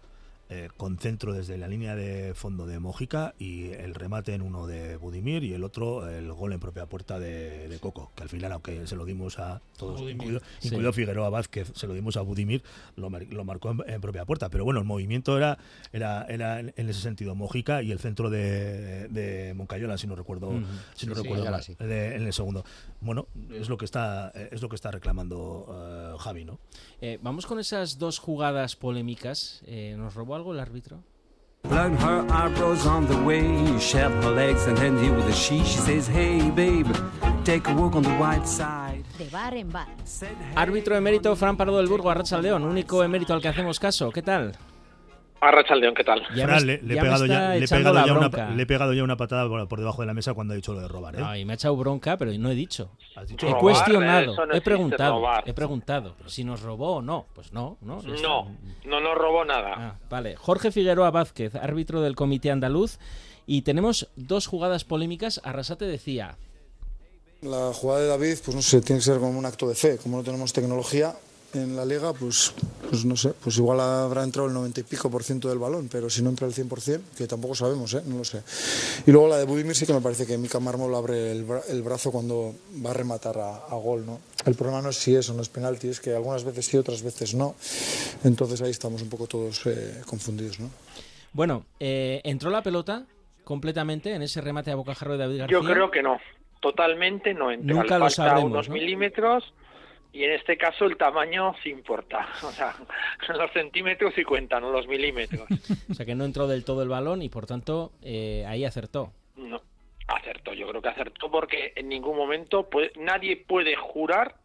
S4: eh, con centro desde la línea de fondo de Mójica y el remate en uno de Budimir y el otro el gol en propia puerta de, Coco, que al final, aunque se lo dimos a todos, incluido, Figueroa Vázquez, se lo dimos a Budimir, lo, marcó en, propia puerta. Pero bueno, el movimiento era, era, era en ese sentido Mójica y el centro de, de Moncayola, si no recuerdo, si no recuerdo en el segundo. Bueno, es lo que está, es lo que está reclamando eh, Javi, ¿no?
S2: Eh, vamos con esas dos jugadas polémicas. nos robó algo el árbitro? De bar en bar. Árbitro emérito Fran Pardo del Burgo, Arracha León, único emérito al que hacemos caso. ¿Qué tal?
S18: Arrachaldeón, ¿qué tal?
S4: le, he pegado ya, le, he pegado ya una, patada por, debajo de la mesa cuando ha dicho lo de robar. ¿eh?
S2: Ay, me ha echado bronca, pero no he dicho. he cuestionado, he preguntado, he preguntado si nos robó o no. Pues no, no.
S18: No, no nos robó nada.
S2: Ah, vale, Jorge Figueroa Vázquez, árbitro del Comité Andaluz, y tenemos dos jugadas polémicas. Arrasate decía.
S3: La jugada de David, pues no sé, tiene que ser como un acto de fe. Como no tenemos tecnología, en la liga, pues, pues no sé, pues igual habrá entrado el 90 y pico por ciento del balón, pero si no entra el 100%, que tampoco sabemos, ¿eh? no lo sé. Y luego la de Budimir sí que me parece que Mika Mármol abre el, brazo cuando va a rematar a, gol, ¿no? El problema no es si eso no es penalti, es que algunas veces sí, otras veces no. Entonces ahí estamos un poco todos eh, confundidos, ¿no?
S2: Bueno, eh, ¿entró la pelota completamente en ese remate a bocajarro de David García?
S18: Yo creo que no, totalmente no entró.
S2: Nunca lo sabremos,
S18: unos milímetros y en este caso el tamaño sí importa. <laughs> O sea, los centímetros sí cuentan, no los milímetros. <laughs>
S2: o sea que no entró del todo el balón y por tanto eh, ahí acertó.
S18: No, acertó. Yo creo que acertó porque en ningún momento nadie puede jurar,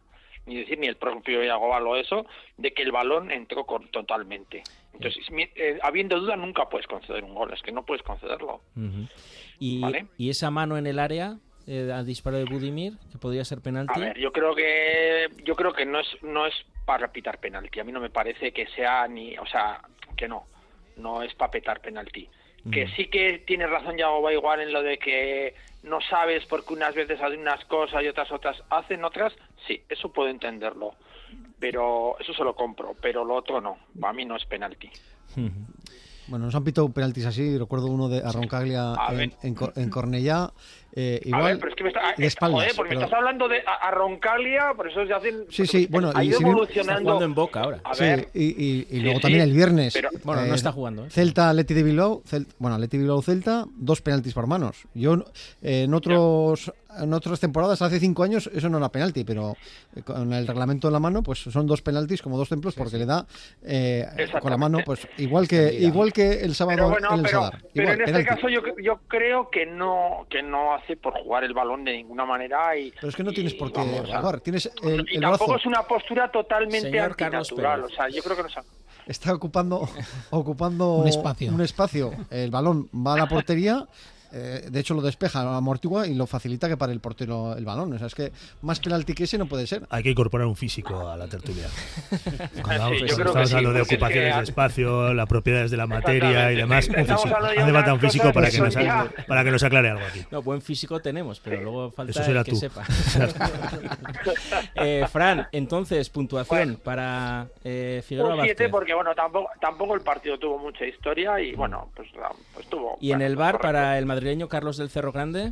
S18: ni decir ni el propio Iago o eso, de que el balón entró totalmente. Entonces, eh, habiendo duda, nunca puedes conceder un gol. Es que no puedes concederlo.
S2: ¿Y, ¿Y esa mano en el área? Eh, al disparo de Budimir, que podría ser penalti?
S18: A ver, yo creo que yo creo que no es no es para pitar penalti. A mí no me parece que sea ni, o sea, que no, no es para petar penalti. Que sí que tiene razón ya va igual en lo de que no sabes porque unas veces hacen unas cosas y otras otras hacen otras, sí, eso puedo entenderlo. Pero eso se lo compro, pero lo otro no, a mí no es penalti.
S10: Bueno, nos han pitado penaltis así, recuerdo uno de Arroncaglia en, en, en Cornellá, eh, igual
S18: a ver, pero es que me está,
S10: de espaldas.
S18: joder, porque
S10: pero-
S18: me estás hablando de a, a Roncalia, por eso se hacen.
S10: Sí, sí, bueno,
S18: ha
S10: y
S18: ido
S10: si bien-
S18: evolucionando.
S2: Está en Boca ahora.
S18: A
S10: Sí,
S18: ver,
S10: y, y- y
S18: Sí,
S10: luego
S18: sí,
S10: también el viernes.
S18: pero-
S2: Bueno, no está jugando, ¿eh?
S10: Celta, Leti de Bilbao, Cel- bueno, Leti Bilbao Celta, dos penaltis por manos. Yo eh, en otros en otras temporadas hace cinco años eso no era penalti, pero eh, con el reglamento en la mano, pues son dos penaltis como dos templos porque le da eh, con la mano, pues igual que igual que el sábado
S18: pero bueno,
S10: en el
S18: pero,
S10: Sadar.
S18: pero
S10: Igual,
S18: en este
S10: penalti.
S18: caso yo, yo creo que no que no hace por jugar el balón de ninguna manera y
S10: Pero es que no tienes por qué jugar, tienes el,
S18: y
S10: el
S18: tampoco
S10: brazo
S18: es una postura totalmente
S2: Señor Carlos
S18: antinatural,
S2: Pérez.
S18: o sea, yo creo que no es
S10: está ocupando ocupando <laughs>
S11: Un espacio.
S10: un espacio. El balón va a la portería. Eh, de hecho, lo despeja, lo amortigua y lo facilita que para el portero el balón. O sea, es que más penalti que ese no puede ser.
S4: Hay que incorporar un físico a la tertulia. <laughs> Cuando
S18: creo que
S4: estamos
S18: sí,
S4: hablando de
S18: porque es que
S4: ocupaciones de espacio, las propiedades de la materia y demás, un
S18: Estamos
S4: físico. Hace
S18: de
S4: falta un físico para
S18: que
S4: nos, para que nos aclare algo aquí.
S2: No, buen físico tenemos, pero luego falta
S4: Eso
S2: el
S4: será
S2: que
S4: tú.
S2: sepa. <laughs> <laughs> Eh, Fran, entonces, puntuación para eh, Figueroa
S18: un 7
S2: Vázquez.
S18: porque bueno, tampoco tampoco el partido tuvo mucha historia y bueno, pues, pues tuvo
S2: Y en
S18: bueno,
S2: el
S18: pues
S2: bar
S18: correcto.
S2: para el madrileño Carlos del Cerro Grande.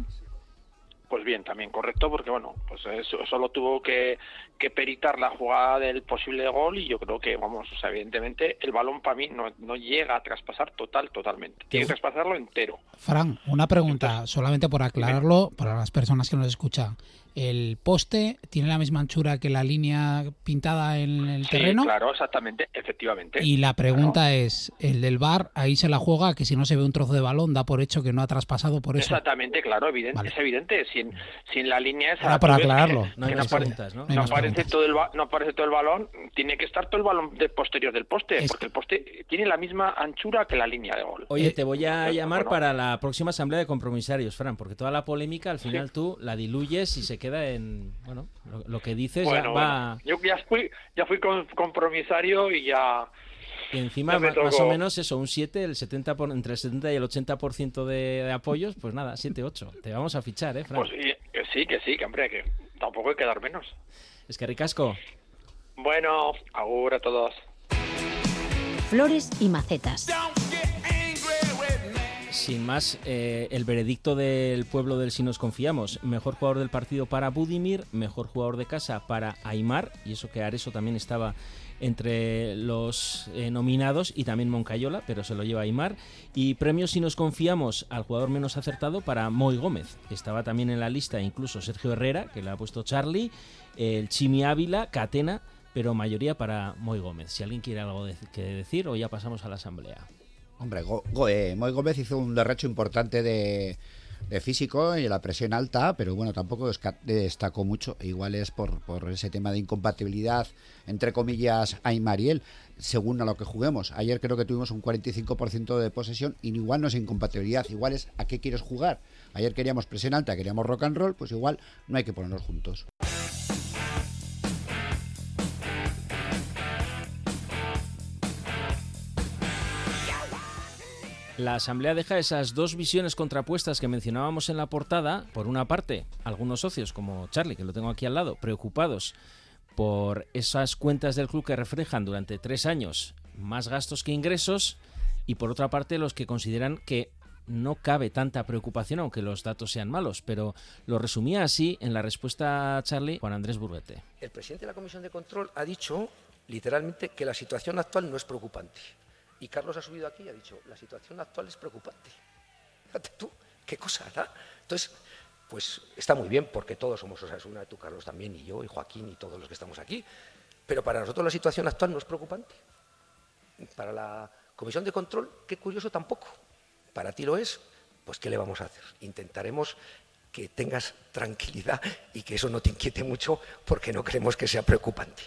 S18: Pues bien, también correcto, porque bueno, pues eso, solo tuvo que, que peritar la jugada del posible gol y yo creo que, vamos, o sea, evidentemente el balón para mí no, no llega a traspasar total, totalmente. Tiene que traspasarlo entero.
S11: Fran, una pregunta, solamente por aclararlo para las personas que nos escuchan. ¿El poste tiene la misma anchura que la línea pintada en el
S18: Sí,
S11: terreno?
S18: claro, exactamente, efectivamente.
S11: Y la pregunta es, el del bar ahí se la juega que si no se ve un trozo de balón da por hecho que no ha traspasado por eso.
S18: Exactamente, claro, evidente, es evidente. Sin, sin la línea esa.
S11: Era para
S18: ves
S11: aclararlo.
S18: que
S11: No hay más preguntas, ¿no?
S18: no
S11: No hay más
S18: aparece todo el no aparece todo el balón, tiene que estar todo el balón de posterior del poste, porque el poste tiene la misma anchura que la línea de gol.
S2: Oye, te voy a
S18: Entonces,
S2: llamar
S18: bueno,
S2: para la próxima asamblea de compromisarios, Fran, porque toda la polémica al final tú la diluyes y se queda en, bueno, lo, lo que dices ya va...
S18: bueno, yo ya fui, ya fui con- compromisario y ya.
S2: Y encima, más o menos eso, un 7, el 70 por, entre el 70 y el 80% de, de apoyos, pues nada, 7, 8. Te vamos a fichar, ¿eh, Fran?
S18: Pues que sí, que sí, que hombre, que tampoco hay que dar menos.
S2: Es que ricasco.
S18: Bueno, agur a todos.
S1: Flores y macetas.
S2: Sin más, eh, el veredicto del pueblo del Si nos confiamos. Mejor jugador del partido para Budimir, mejor jugador de casa para Aymar, y eso que Areso también estaba entre los eh, nominados, y también Moncayola, pero se lo lleva Aymar. Y premio Si nos confiamos al jugador menos acertado para Moy Gómez. Estaba también en la lista incluso Sergio Herrera, que le ha puesto Charlie, el Chimi Ávila, Catena, pero mayoría para Moy Gómez. Si alguien quiere algo que decir, o ya pasamos a la asamblea.
S5: Hombre, Go- Go- eh, Moy Gómez hizo un derracho importante de, físico y la presión alta, pero bueno, tampoco destacó mucho. Igual es por, por ese tema de incompatibilidad, entre comillas, Aymar y él, según a lo que juguemos. Ayer creo que tuvimos un 45% de posesión y igual no es incompatibilidad, igual es a qué quieres jugar. Ayer queríamos presión alta, queríamos rock and roll, pues igual no hay que ponernos juntos.
S2: La Asamblea deja esas dos visiones contrapuestas que mencionábamos en la portada. Por una parte, algunos socios, como Charlie, que lo tengo aquí al lado, preocupados por esas cuentas del club que reflejan durante tres años más gastos que ingresos. Y por otra parte, los que consideran que no cabe tanta preocupación, aunque los datos sean malos. Pero lo resumía así en la respuesta a Charlie Juan Andrés Burguete.
S8: El presidente de la Comisión de Control ha dicho literalmente que la situación actual no es preocupante. Y Carlos ha subido aquí y ha dicho, la situación actual es preocupante. <laughs> Fíjate tú, qué cosa, ¿verdad? Entonces, pues está muy bien porque todos somos Osasuna, tú Carlos también, y yo, y Joaquín, y todos los que estamos aquí. Pero para nosotros la situación actual no es preocupante. Para la Comisión de Control, qué curioso tampoco. Para ti lo es, pues ¿qué le vamos a hacer? Intentaremos que tengas tranquilidad y que eso no te inquiete mucho porque no creemos que sea preocupante.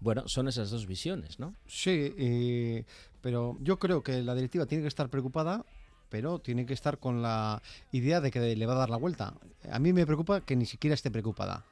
S2: Bueno, son esas dos visiones, ¿no?
S10: Sí, pero yo creo que la directiva tiene que estar preocupada, pero tiene que estar con la idea de que le va a dar la vuelta. A mí me preocupa que ni siquiera esté preocupada,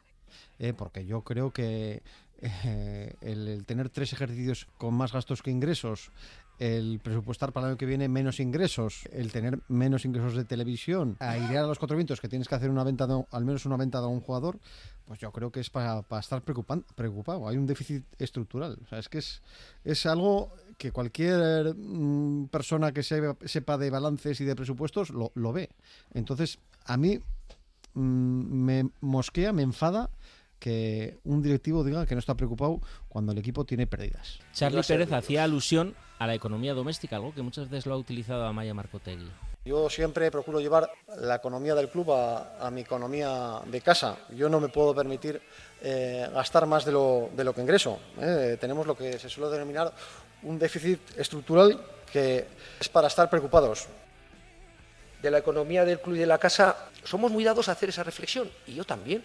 S10: eh, porque yo creo que eh, el, tener tres ejercicios con más gastos que ingresos el presupuestar para el año que viene menos ingresos, el tener menos ingresos de televisión, airear a los cuatro vientos que tienes que hacer una venta, al menos una venta de un jugador, pues yo creo que es para, estar preocupado. Hay un déficit estructural. Es que es, es algo que cualquier mm, persona que sepa de balances y de presupuestos lo, lo ve. Entonces, a mí mm, me mosquea, me enfada que un directivo diga que no está preocupado cuando el equipo tiene pérdidas.
S2: Charlie Pérez hacía alusión a la economía doméstica, algo que muchas veces lo ha utilizado Amaya Marcotegui.
S7: Yo siempre procuro llevar la economía del club a, mi economía de casa. Yo no me puedo permitir eh, gastar más de lo, de lo que ingreso. ¿eh? Tenemos lo que se suele denominar un déficit estructural que es para estar preocupados.
S8: De la economía del club y de la casa somos muy dados a hacer esa reflexión, y yo también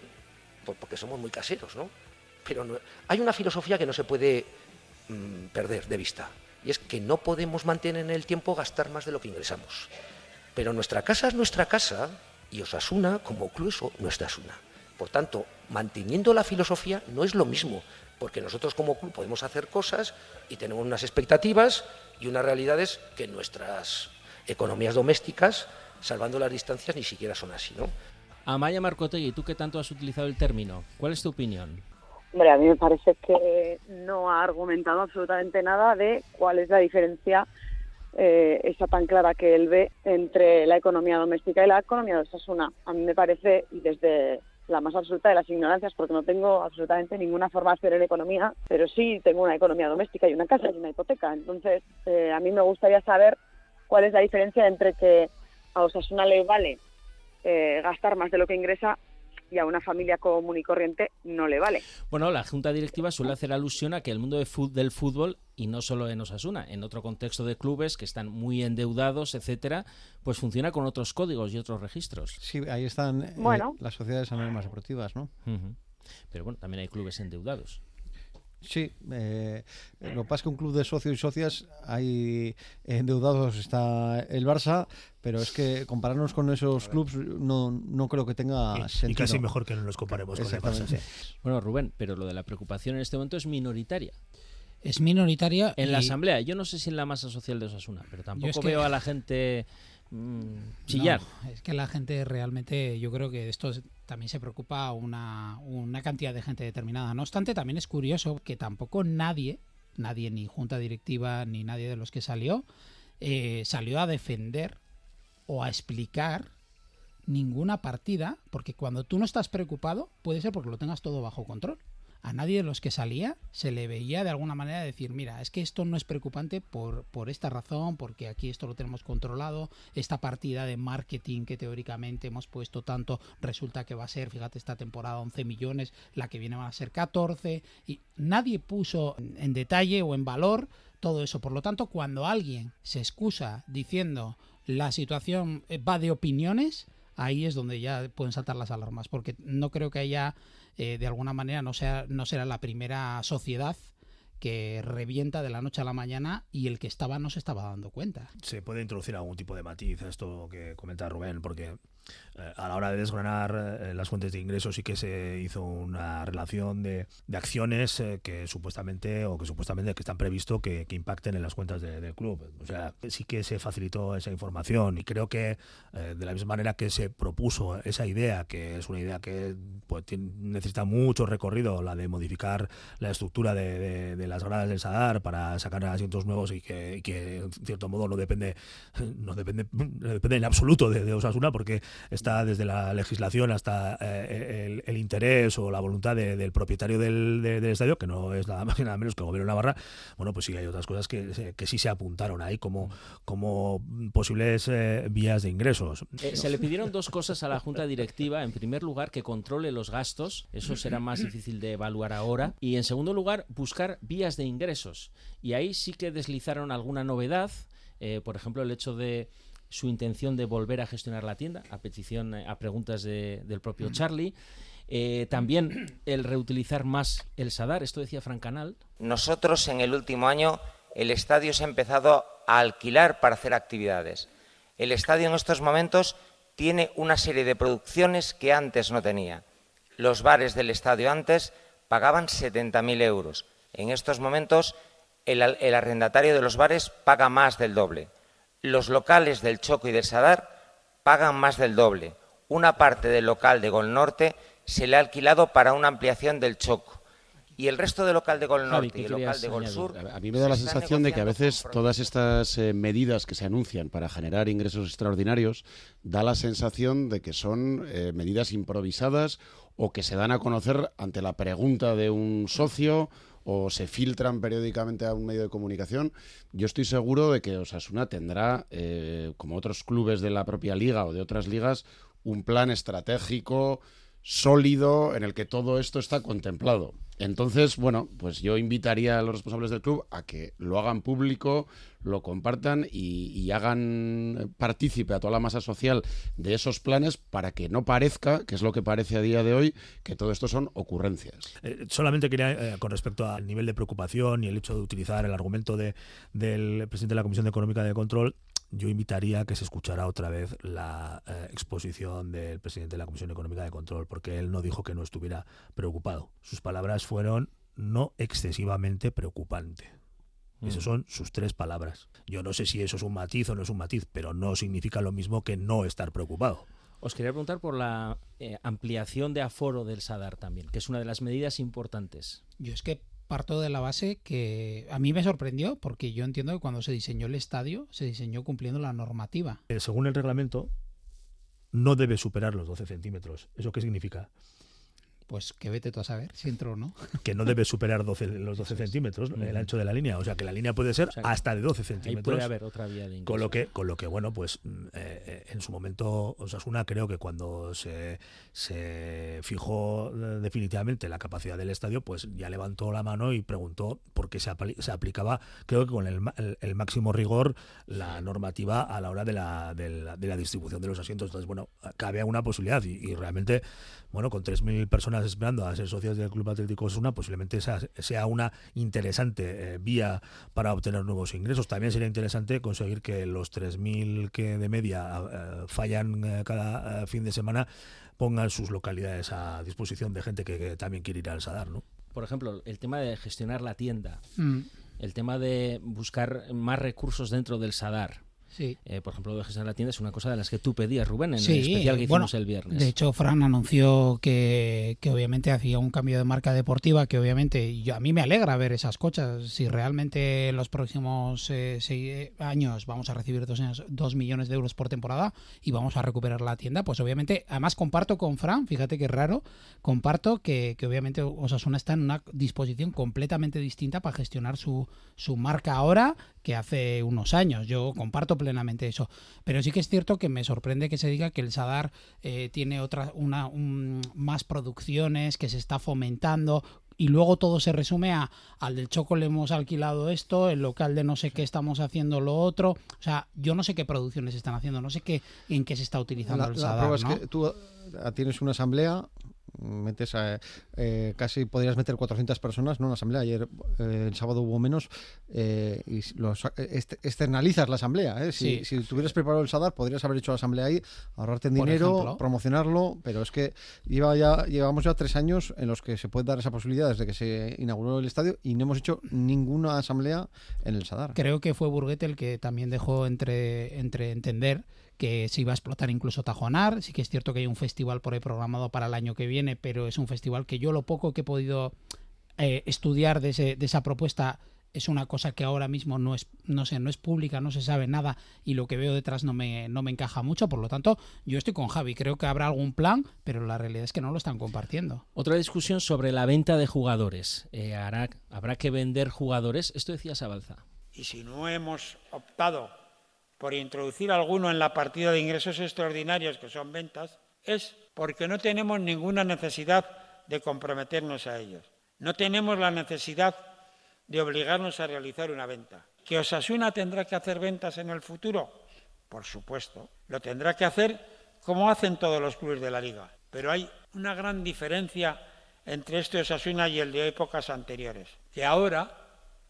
S8: porque somos muy caseros, ¿no? Pero hay una filosofía que no se puede mm, perder de vista, y es que no podemos mantener en el tiempo gastar más de lo que ingresamos. Pero nuestra casa es nuestra casa y Osasuna, como club, es nuestra Asuna. Por tanto, manteniendo la filosofía no es lo mismo, porque nosotros como club podemos hacer cosas y tenemos unas expectativas y unas realidades que nuestras economías domésticas, salvando las distancias, ni siquiera son así, ¿no?
S2: Amaya Marcotegui, ¿tú qué tanto has utilizado el término? ¿Cuál es tu opinión?
S15: Hombre, a mí me parece que no ha argumentado absolutamente nada de cuál es la diferencia eh, esa tan clara que él ve entre la economía doméstica y la economía de Osasuna. A mí me parece, y desde la más absoluta de las ignorancias, porque no tengo absolutamente ninguna formación en economía, pero sí tengo una economía doméstica y una casa y una hipoteca. Entonces, eh, a mí me gustaría saber cuál es la diferencia entre que a Osasuna le vale eh, gastar más de lo que ingresa y a una familia común y corriente no le vale.
S2: Bueno, la junta directiva suele hacer alusión a que el mundo del fútbol y no solo en Osasuna, en otro contexto de clubes que están muy endeudados, etcétera, pues funciona con otros códigos y otros registros.
S10: Sí, ahí están eh, las sociedades anónimas deportivas, ¿no?
S2: Pero bueno, también hay clubes endeudados.
S10: Sí, eh, lo que pasa es que un club de socios y socias, hay endeudados, está el Barça, pero es que compararnos con esos clubes no, no creo que tenga sentido.
S4: Y casi mejor que no nos comparemos con el Barça.
S2: Bueno, Rubén, pero lo de la preocupación en este momento es minoritaria.
S11: Es minoritaria.
S2: En la Asamblea, yo no sé si en la masa social de Osasuna, pero tampoco veo a la gente Mm, chillar.
S11: es que la gente realmente, yo creo que esto también se preocupa una, una cantidad de gente determinada. No obstante, también es curioso que tampoco nadie, nadie ni junta directiva ni nadie de los que salió, eh, salió a defender o a explicar ninguna partida, porque cuando tú no estás preocupado, puede ser porque lo tengas todo bajo control a nadie de los que salía se le veía de alguna manera decir, mira, es que esto no es preocupante por, por esta razón, porque aquí esto lo tenemos controlado, esta partida de marketing que teóricamente hemos puesto tanto, resulta que va a ser, fíjate, esta temporada 11 millones, la que viene van a ser 14, y nadie puso en detalle o en valor todo eso. Por lo tanto, cuando alguien se excusa diciendo la situación va de opiniones, ahí es donde ya pueden saltar las alarmas, porque no creo que haya eh, de alguna manera no, sea, no será la primera sociedad que revienta de la noche a la mañana y el que estaba no se estaba dando cuenta.
S4: Se puede introducir algún tipo de matiz a esto que comenta Rubén, porque a la hora de desgranar eh, las fuentes de ingresos sí que se hizo una relación de, acciones eh, que supuestamente o que supuestamente que están previsto que, impacten en las cuentas del club. O sea, sí que se facilitó esa información y creo que de la misma manera que se propuso esa idea, que es una idea que pues, necesita mucho recorrido, la de modificar la estructura de, las gradas del Sadar para sacar asientos nuevos y que, en cierto modo no depende <laughs> no depende, depende en absoluto de, de Osasuna porque está desde la legislación hasta eh, el, interés o la voluntad del propietario del, estadio, que no es nada más y nada menos que el gobierno de Navarra, bueno, pues sí hay otras cosas que, que sí se apuntaron ahí como, como posibles eh, vías de ingresos.
S2: Eh, se le pidieron dos cosas a la Junta Directiva. En primer lugar, que controle los gastos, eso será más difícil de evaluar ahora. Y en segundo lugar, buscar vías de ingresos. Y ahí sí que deslizaron alguna novedad. por ejemplo, el hecho de su intención de volver a gestionar la tienda, a petición, eh, a preguntas del propio Charlie. Eh, también el reutilizar más el Sadar, esto decía Frank Canal.
S19: Nosotros en el último año el estadio se ha empezado a alquilar para hacer actividades. El estadio en estos momentos tiene una serie de producciones que antes no tenía. Los bares del estadio antes pagaban 70.000 euros. En estos momentos el, el arrendatario de los bares paga más del doble. Los locales del Choco y del Sadar pagan más del doble. Una parte del local de Gol Norte se le ha alquilado para una ampliación del Choco. Y el resto del local de Gol Norte
S2: ¿qué
S19: y el local de Gol
S2: añadir?
S19: Sur.
S6: A mí me da la
S19: se
S6: sensación de que a veces todas estas eh, medidas que se anuncian para generar ingresos extraordinarios da la sensación de que son eh, medidas improvisadas o que se dan a conocer ante la pregunta de un socio o se filtran periódicamente a un medio de comunicación. Yo estoy seguro de que Osasuna tendrá, eh, como otros clubes de la propia liga o de otras ligas, un plan estratégico sólido en el que todo esto está contemplado. Entonces, bueno, pues yo invitaría a los responsables del club a que lo hagan público, lo compartan y, hagan partícipe a toda la masa social de esos planes para que no parezca, que es lo que parece a día de hoy, que todo esto son ocurrencias.
S4: Eh, solamente quería, eh, con respecto al nivel de preocupación y el hecho de utilizar el argumento de, del presidente de la Comisión Económica de Control, yo invitaría a que se escuchara otra vez la eh, exposición del presidente de la Comisión Económica de Control, porque él no dijo que no estuviera preocupado. Sus palabras fueron no excesivamente preocupante. Esas
S2: Mm.
S4: son sus tres palabras. Yo no sé si eso es un matiz o no es un matiz, pero no significa lo mismo que no estar preocupado.
S2: Os quería preguntar por la eh, ampliación de aforo del Sadar también, que es una de las medidas importantes.
S11: Yo es que parto de la base que a mí me sorprendió porque yo entiendo que cuando se diseñó el estadio se diseñó cumpliendo la normativa.
S4: Eh, según el reglamento, no debe superar los 12 centímetros. ¿Eso qué significa?
S11: Pues que vete tú a saber si entro o no. <laughs>
S4: Que no debe superar 12, los 12 centímetros, ¿no? el ancho de la línea. O sea, que la línea puede ser
S2: O sea, que
S4: hasta de 12
S2: Ahí
S4: centímetros.
S2: puede haber otra vía de.
S4: Con lo que, con lo que bueno, pues mm, eh, en su momento Osasuna creo que cuando se, se fijó eh, definitivamente la capacidad del estadio, pues ya levantó la mano y preguntó por qué se, apli- se aplicaba, creo que con el, ma- el- el máximo rigor, la normativa a la hora de la, de la, de la distribución de los asientos. Entonces, bueno, cabe una posibilidad y, y realmente, bueno, con 3.000 personas esperando a ser socios del Club Atlético Osasuna, posiblemente esa sea una interesante eh, vía para obtener nuevos ingresos. También sería interesante conseguir que los 3.000 que de media eh, fallan eh, cada eh, fin de semana pongan sus localidades a disposición de gente que, que también quiere ir al Sadar, ¿no?
S2: Por ejemplo, el tema de gestionar la tienda,
S11: Mm.
S2: el tema de buscar más recursos dentro del Sadar.
S11: Sí.
S2: Eh, por ejemplo, de gestionar la tienda es una cosa de las que tú pedías, Rubén, en
S11: Sí,
S2: el especial que
S11: bueno,
S2: hicimos el viernes.
S11: De hecho, Fran anunció que, que obviamente hacía un cambio de marca deportiva, que obviamente yo, a mí me alegra ver esas cosas. Si realmente en los próximos eh, seis años vamos a recibir dos, años- dos millones de euros por temporada y vamos a recuperar la tienda, pues obviamente, además comparto con Fran, fíjate que raro, comparto que, que obviamente Osasuna está en una disposición completamente distinta para gestionar su, su marca ahora que hace unos años. Yo comparto plenamente eso. Pero sí que es cierto que me sorprende que se diga que el Sadar eh, tiene otra, una, un- más producciones, que se está fomentando. Y luego todo se resume a al del Choco le hemos alquilado esto, el local de no sé qué estamos haciendo lo otro. O sea, yo no sé qué producciones están haciendo, no sé qué en qué se está utilizando
S10: La,
S11: el
S10: la
S11: Sadar.
S10: prueba es
S11: ¿no?
S10: que tú eh, tienes una asamblea, metes a, eh, casi podrías meter 400 personas, ¿no? En la asamblea. Ayer, eh, el sábado hubo menos, eh, y los, este- externalizas la asamblea. ¿eh? Si,
S11: Sí.
S10: si tuvieras preparado el SADAR, podrías haber hecho la asamblea ahí, ahorrarte en dinero,
S11: ejemplo.
S10: promocionarlo, pero es que lleva ya, llevamos ya tres años en los que se puede dar esa posibilidad desde que se inauguró el estadio y no hemos hecho ninguna asamblea en el SADAR.
S11: Creo que fue Burguete el que también dejó entre, entre entender que se iba a explotar incluso Tajonar. Sí que es cierto que hay un festival por ahí programado para el año que viene, pero es un festival que yo lo poco que he podido eh, estudiar de, ese- de esa propuesta es una cosa que ahora mismo no es, no sé, no es pública, no se sabe nada y lo que veo detrás no me, no me encaja mucho. Por lo tanto, yo estoy con Javi. Creo que habrá algún plan, pero la realidad es que no lo están compartiendo.
S2: Otra discusión sobre la venta de jugadores. Eh, hará- habrá que vender jugadores. Esto decía Sabalza.
S9: Y si no hemos optado por introducir alguno en la partida de ingresos extraordinarios, que son ventas, es porque no tenemos ninguna necesidad de comprometernos a ellos. No tenemos la necesidad de obligarnos a realizar una venta. ¿Que Osasuna tendrá que hacer ventas en el futuro? Por supuesto. Lo tendrá que hacer como hacen todos los clubes de la liga. Pero hay una gran diferencia entre este Osasuna y el de épocas anteriores. Que ahora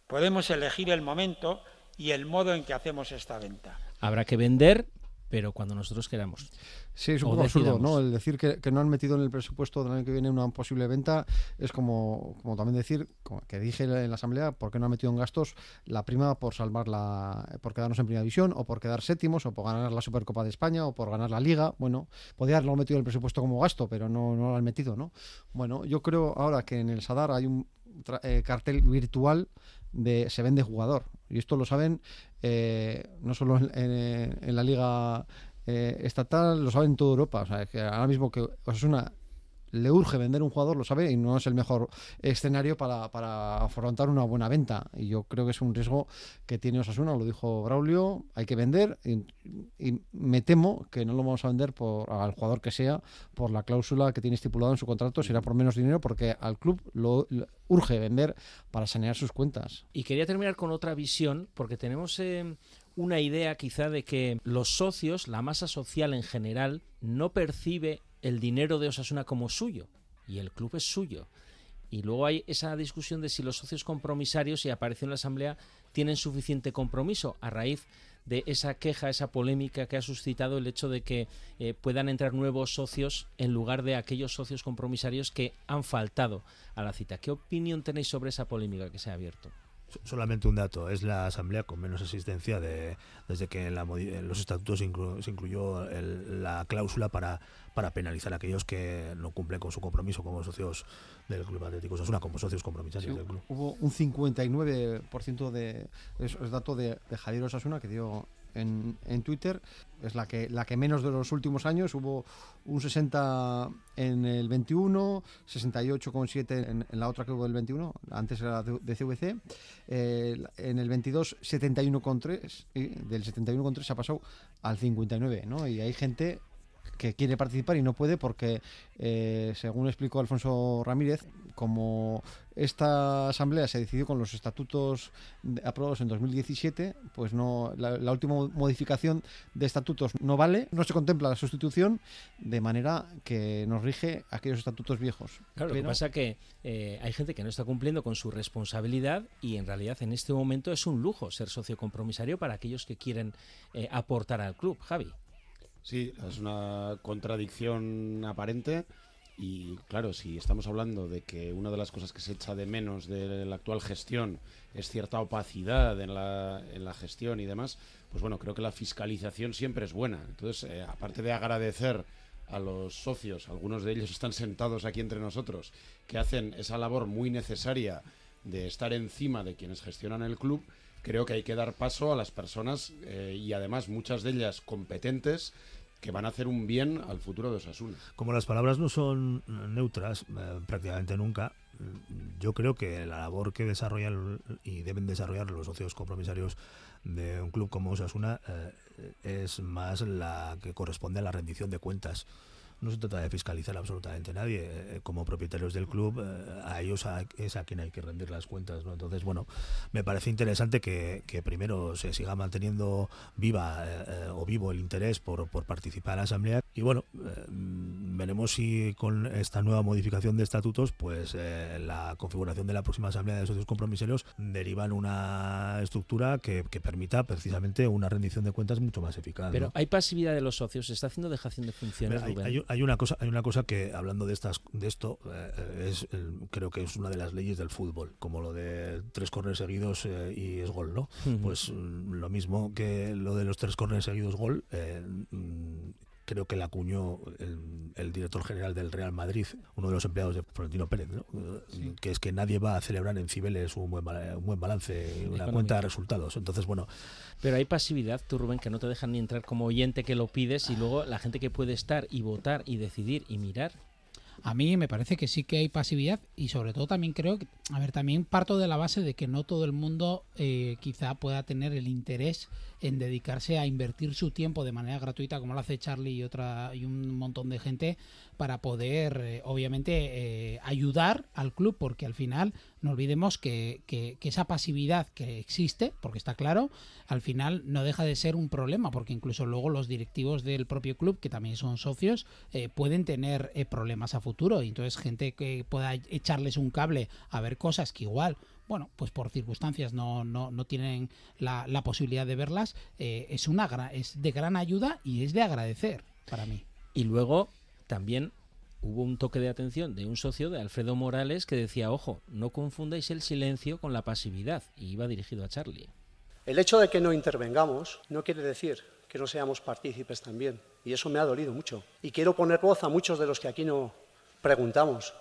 S9: podemos elegir el momento y el modo en que hacemos esta venta.
S2: Habrá que vender pero cuando nosotros queramos.
S10: Sí, es un poco absurdo. ¿no? El decir que, que no han metido en el presupuesto del año que viene una posible venta es como, como también decir, como que dije en la asamblea, ¿por qué no han metido en gastos la prima por salvar la, por quedarnos en primera división, o por quedar séptimos, o por ganar la Supercopa de España, o por ganar la Liga? Bueno, podía haberlo metido en el presupuesto como gasto, pero no, no lo han metido, ¿no? Bueno, yo creo ahora que en el Sadar hay un tra- eh, cartel virtual de se vende jugador. Y esto lo saben eh, no solo en, la liga eh, estatal, lo saben en toda Europa. O sea, que ahora mismo que Osasuna le urge vender un jugador, lo sabe, y no es el mejor escenario para, para afrontar una buena venta. Y yo creo que es un riesgo que tiene Osasuna, lo dijo Braulio, hay que vender, y, me temo que no lo vamos a vender por, al jugador que sea por la cláusula que tiene estipulado en su contrato, será por menos dinero, porque al club lo, urge vender para sanear sus cuentas.
S2: Y quería terminar con otra visión, porque tenemos eh, una idea quizá de que los socios, la masa social en general, no percibe el dinero de Osasuna como suyo, y el club es suyo. Y luego hay esa discusión de si los socios compromisarios, y apareció en la Asamblea, tienen suficiente compromiso a raíz de esa queja, esa polémica que ha suscitado el hecho de que eh, puedan entrar nuevos socios en lugar de aquellos socios compromisarios que han faltado a la cita. ¿Qué opinión tenéis sobre esa polémica que se ha abierto?
S4: Solamente un dato, es la asamblea con menos asistencia de, desde que en, la en los estatutos inclu- se incluyó el- la cláusula para, para penalizar a aquellos que no cumplen con su compromiso como socios del Club Atlético Osasuna, como socios compromisarios
S10: Sí,
S4: del club.
S10: hubo un 59% de es, es dato de, de Javier Osasuna que dio en, Twitter. Es la que la que menos de los últimos años. Hubo un 60 en el 21 68,7 en, en la otra que hubo del 21 antes era de, CVC eh, en el 22 71,3 y del 71,3 se ha pasado al 59 ¿no? y hay gente que quiere participar y no puede porque, eh, según explicó Alfonso Ramírez, como esta asamblea se decidió con los estatutos aprobados en 2017, pues no la, la última modificación de estatutos no vale, no se contempla la sustitución, de manera que nos rige aquellos estatutos viejos.
S2: Claro, lo que pasa que eh, hay gente que no está cumpliendo con su responsabilidad y en realidad en este momento es un lujo ser socio compromisario para aquellos que quieren eh, aportar al club. Javi.
S6: Sí, es una contradicción aparente y claro, si estamos hablando de que una de las cosas que se echa de menos de la actual gestión es cierta opacidad en la, en la gestión y demás, pues bueno, creo que la fiscalización siempre es buena. Entonces, eh, aparte de agradecer a los socios, algunos de ellos están sentados aquí entre nosotros, que hacen esa labor muy necesaria de estar encima de quienes gestionan el club, creo que hay que dar paso a las personas eh, y además muchas de ellas competentes que van a hacer un bien al futuro de Osasuna.
S4: Como las palabras no son neutras eh, prácticamente nunca, yo creo que la labor que desarrollan y deben desarrollar los socios compromisarios de un club como Osasuna eh, es más la que corresponde a la rendición de cuentas. No se trata de fiscalizar absolutamente a nadie. Eh, Como propietarios del club, eh, a ellos es a quien hay que rendir las cuentas. ¿no? Entonces, bueno, me parece interesante que, que primero se siga manteniendo viva eh, o vivo el interés por, por participar en la asamblea. Y bueno, eh, veremos si con esta nueva modificación de estatutos, pues eh, la configuración de la próxima asamblea de socios compromisarios deriva en una estructura que, que permita precisamente una rendición de cuentas mucho más eficaz.
S2: Pero
S4: ¿no?
S2: hay pasividad de los socios, se está haciendo dejación de funciones.
S4: Mira, hay,
S2: Rubén?
S4: hay- hay una cosa, hay una cosa que hablando de estas, de esto, eh, es el- creo que es una de las leyes del fútbol, como lo de tres corners seguidos eh, y es gol, ¿no? Pues mm, lo mismo que lo de los tres corners seguidos gol. Creo que la acuñó el, el director general del Real Madrid, uno de los empleados de Florentino Pérez, ¿no? Que es que nadie va a celebrar en Cibeles un buen, un buen balance, una cuenta de resultados. Entonces, bueno,
S2: Pero hay pasividad, tú Rubén, que no te dejan ni entrar como oyente que lo pides y luego la gente que puede estar y votar y decidir y mirar.
S11: A mí me parece que sí que hay pasividad y sobre todo también creo que, a ver, también parto de la base de que no todo el mundo eh, quizá pueda tener el interés en dedicarse a invertir su tiempo de manera gratuita como lo hace Charlie y otra y un montón de gente para poder eh, obviamente eh, ayudar al club porque al final no olvidemos que, que- esa pasividad que existe porque está claro al final no deja de ser un problema porque incluso luego los directivos del propio club que también son socios eh, pueden tener eh, problemas a futuro y entonces gente que pueda echarles un cable a ver cosas que igual bueno, pues por circunstancias no, no, no tienen la, la, posibilidad de verlas, eh, es, una, es de gran ayuda y es de agradecer para mí.
S2: Y luego también hubo un toque de atención de un socio de Alfredo Morales que decía, ojo, no confundáis el silencio con la pasividad, y iba dirigido a Charlie.
S20: El hecho de que no intervengamos no quiere decir que no seamos partícipes también, y eso me ha dolido mucho. Y quiero poner voz a muchos de los que aquí no preguntamos.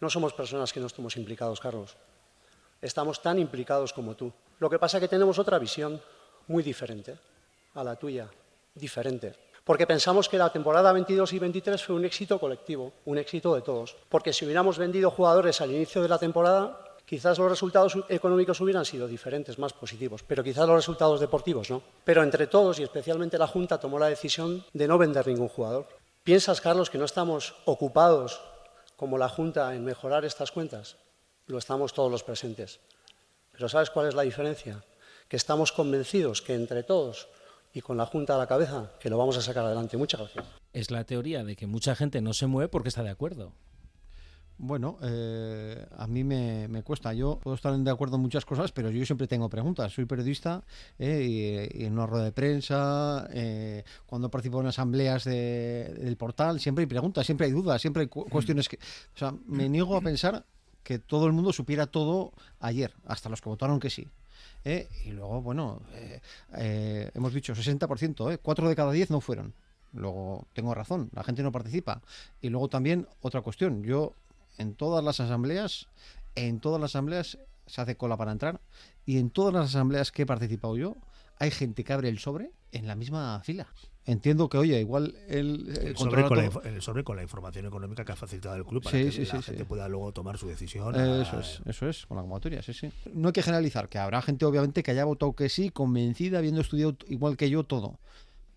S20: No somos personas que no estemos implicados, Carlos. Estamos tan implicados como tú. Lo que pasa es que tenemos otra visión muy diferente a la tuya, diferente porque pensamos que la temporada 22 y 23 fue un éxito colectivo, un éxito de todos. Porque si hubiéramos vendido jugadores al inicio de la temporada, quizás los resultados económicos hubieran sido diferentes, más positivos, pero quizás los resultados deportivos no. Pero entre todos, y especialmente la Junta, tomó la decisión de no vender ningún jugador. ¿Piensas, Carlos, que no estamos ocupados como la Junta en mejorar estas cuentas? Lo estamos todos los presentes. Pero ¿sabes cuál es la diferencia? Que estamos convencidos que entre todos y con la Junta a la cabeza, que lo vamos a sacar adelante. Muchas gracias.
S2: Es la teoría de que mucha gente no se mueve porque está de acuerdo.
S10: Bueno, eh, a mí me, cuesta. Yo puedo estar de acuerdo en muchas cosas, pero yo siempre tengo preguntas. Soy periodista eh, y, en una rueda de prensa, eh, cuando participo en asambleas del portal, siempre hay preguntas, siempre hay dudas, siempre hay cuestiones que... O sea, me niego a pensar que todo el mundo supiera todo ayer, hasta los que votaron que sí. ¿Eh? y luego, bueno, eh, eh, hemos dicho 60%, ¿eh? 4 de cada 10 no fueron. Luego, tengo razón, la gente no participa. Y luego también, otra cuestión, yo en todas las asambleas, en todas las asambleas se hace cola para entrar, y en todas las asambleas que he participado yo, hay gente que abre el sobre en la misma fila entiendo que, oye, igual el,
S4: el, sobre con, la, el sobre con la información económica que ha facilitado el club para que la gente pueda luego tomar su decisión.
S10: Eso es, eso es, con la convocatoria, sí, sí. No hay que generalizar, que habrá gente, obviamente, que haya votado que sí, convencida, habiendo estudiado igual que yo todo.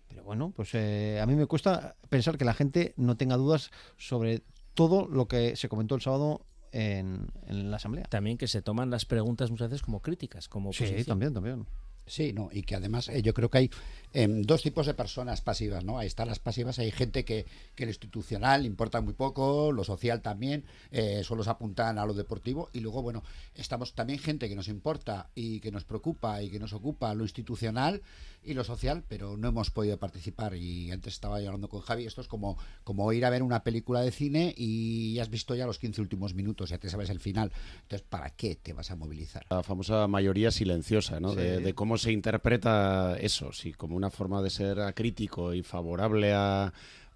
S10: Pero bueno, pues eh, a mí me cuesta pensar que la gente no tenga dudas sobre todo lo que se comentó el sábado en, en la asamblea.
S2: También que se toman las preguntas muchas veces como críticas, como
S10: Sí, también, también.
S5: Sí, no, y que además eh, yo creo que hay em, dos tipos de personas pasivas, ¿no? Ahí están las pasivas, hay gente que, que lo institucional importa muy poco, lo social también, eh, solo se apuntan a lo deportivo, y luego, bueno, estamos también gente que nos importa y que nos preocupa y que nos ocupa lo institucional y lo social, pero no hemos podido participar. Y antes estaba hablando con Javi, esto es como, como ir a ver una película de cine y has visto ya los 15 últimos minutos, ya te sabes el final. Entonces, ¿para qué te vas a movilizar?
S6: La famosa mayoría silenciosa, ¿no? De, cómo se interpreta eso, si como una forma de ser acrítico y favorable a,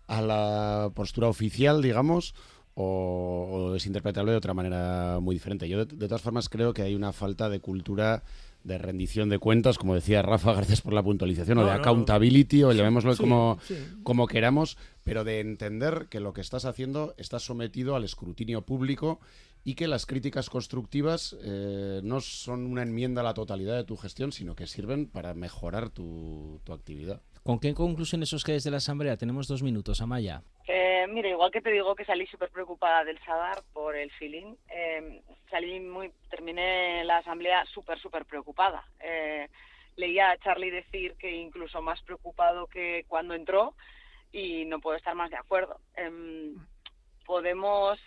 S6: a la postura oficial, digamos, o, es interpretable de otra manera muy diferente. Yo, de, de, todas formas, creo que hay una falta de cultura de rendición de cuentas, como decía Rafa, <laughs> gracias por la puntualización, o de accountability, o llamémoslo como, como queramos, pero de entender que lo que estás haciendo está sometido al escrutinio público y que las críticas constructivas eh, no son una enmienda a la totalidad de tu gestión, sino que sirven para mejorar tu, tu actividad.
S2: ¿Con qué conclusiones os quedáis de la asamblea? Tenemos dos minutos, Amaya.
S15: Eh, mira, igual que te digo que salí súper preocupada del Sadar por el feeling, eh, salí muy, terminé la asamblea súper, súper preocupada. Eh, leía a Charlie decir que incluso más preocupado que cuando entró y no puedo estar más de acuerdo. Em, podemos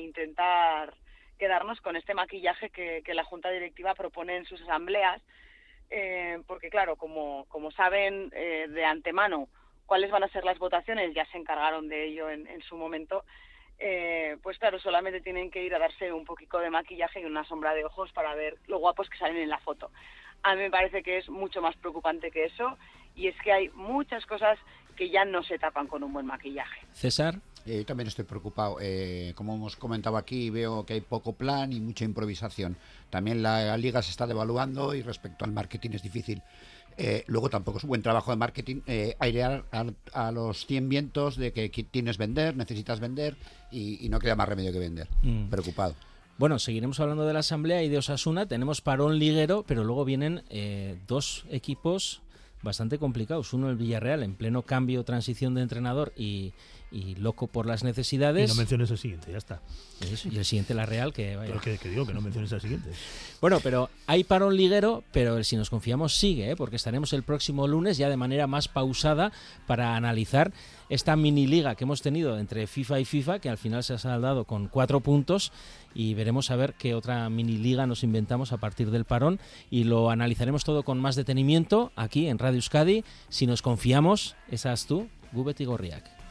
S15: intentar quedarnos con este maquillaje que, que la Junta Directiva propone en sus asambleas, porque claro, como, como saben de antemano cuáles van a ser las votaciones, ya se encargaron de ello en, en su momento, eh, pues claro, solamente tienen que ir a darse un poquito de maquillaje y una sombra de ojos para ver lo guapos que salen en la foto. A mí me parece que es mucho más preocupante que eso y es que hay muchas cosas que ya no se tapan con un buen maquillaje.
S2: César.
S5: Eh, yo también estoy preocupado. Eh, como hemos comentado aquí, veo que hay poco plan y mucha improvisación. También la, liga se está devaluando y respecto al marketing es difícil. Eh, luego tampoco es un buen trabajo de marketing eh, airear a, a, los 100 vientos de que tienes vender, necesitas vender y, y no queda más remedio que vender. Mm. Preocupado.
S2: Bueno, seguiremos hablando de la Asamblea y de Osasuna. Tenemos parón liguero, pero luego vienen eh, dos equipos bastante complicados. Uno el Villarreal en pleno cambio, transición de entrenador y, y loco por las necesidades.
S4: Y no menciones el siguiente, ya está.
S2: Y el siguiente, la Real, que vaya.
S4: Pero que, que, digo que no menciones el siguiente.
S2: bueno, pero hay parón liguero, pero el si nos confiamos sigue, ¿eh? porque estaremos el próximo lunes ya de manera más pausada para analizar esta mini liga que hemos tenido entre FIFA y FIFA, que al final se ha saldado con cuatro puntos, y veremos a ver qué otra mini liga nos inventamos a partir del parón, y lo analizaremos todo con más detenimiento aquí en Radio Euskadi, si nos confiamos, esas tú, Gubet y Gorriak.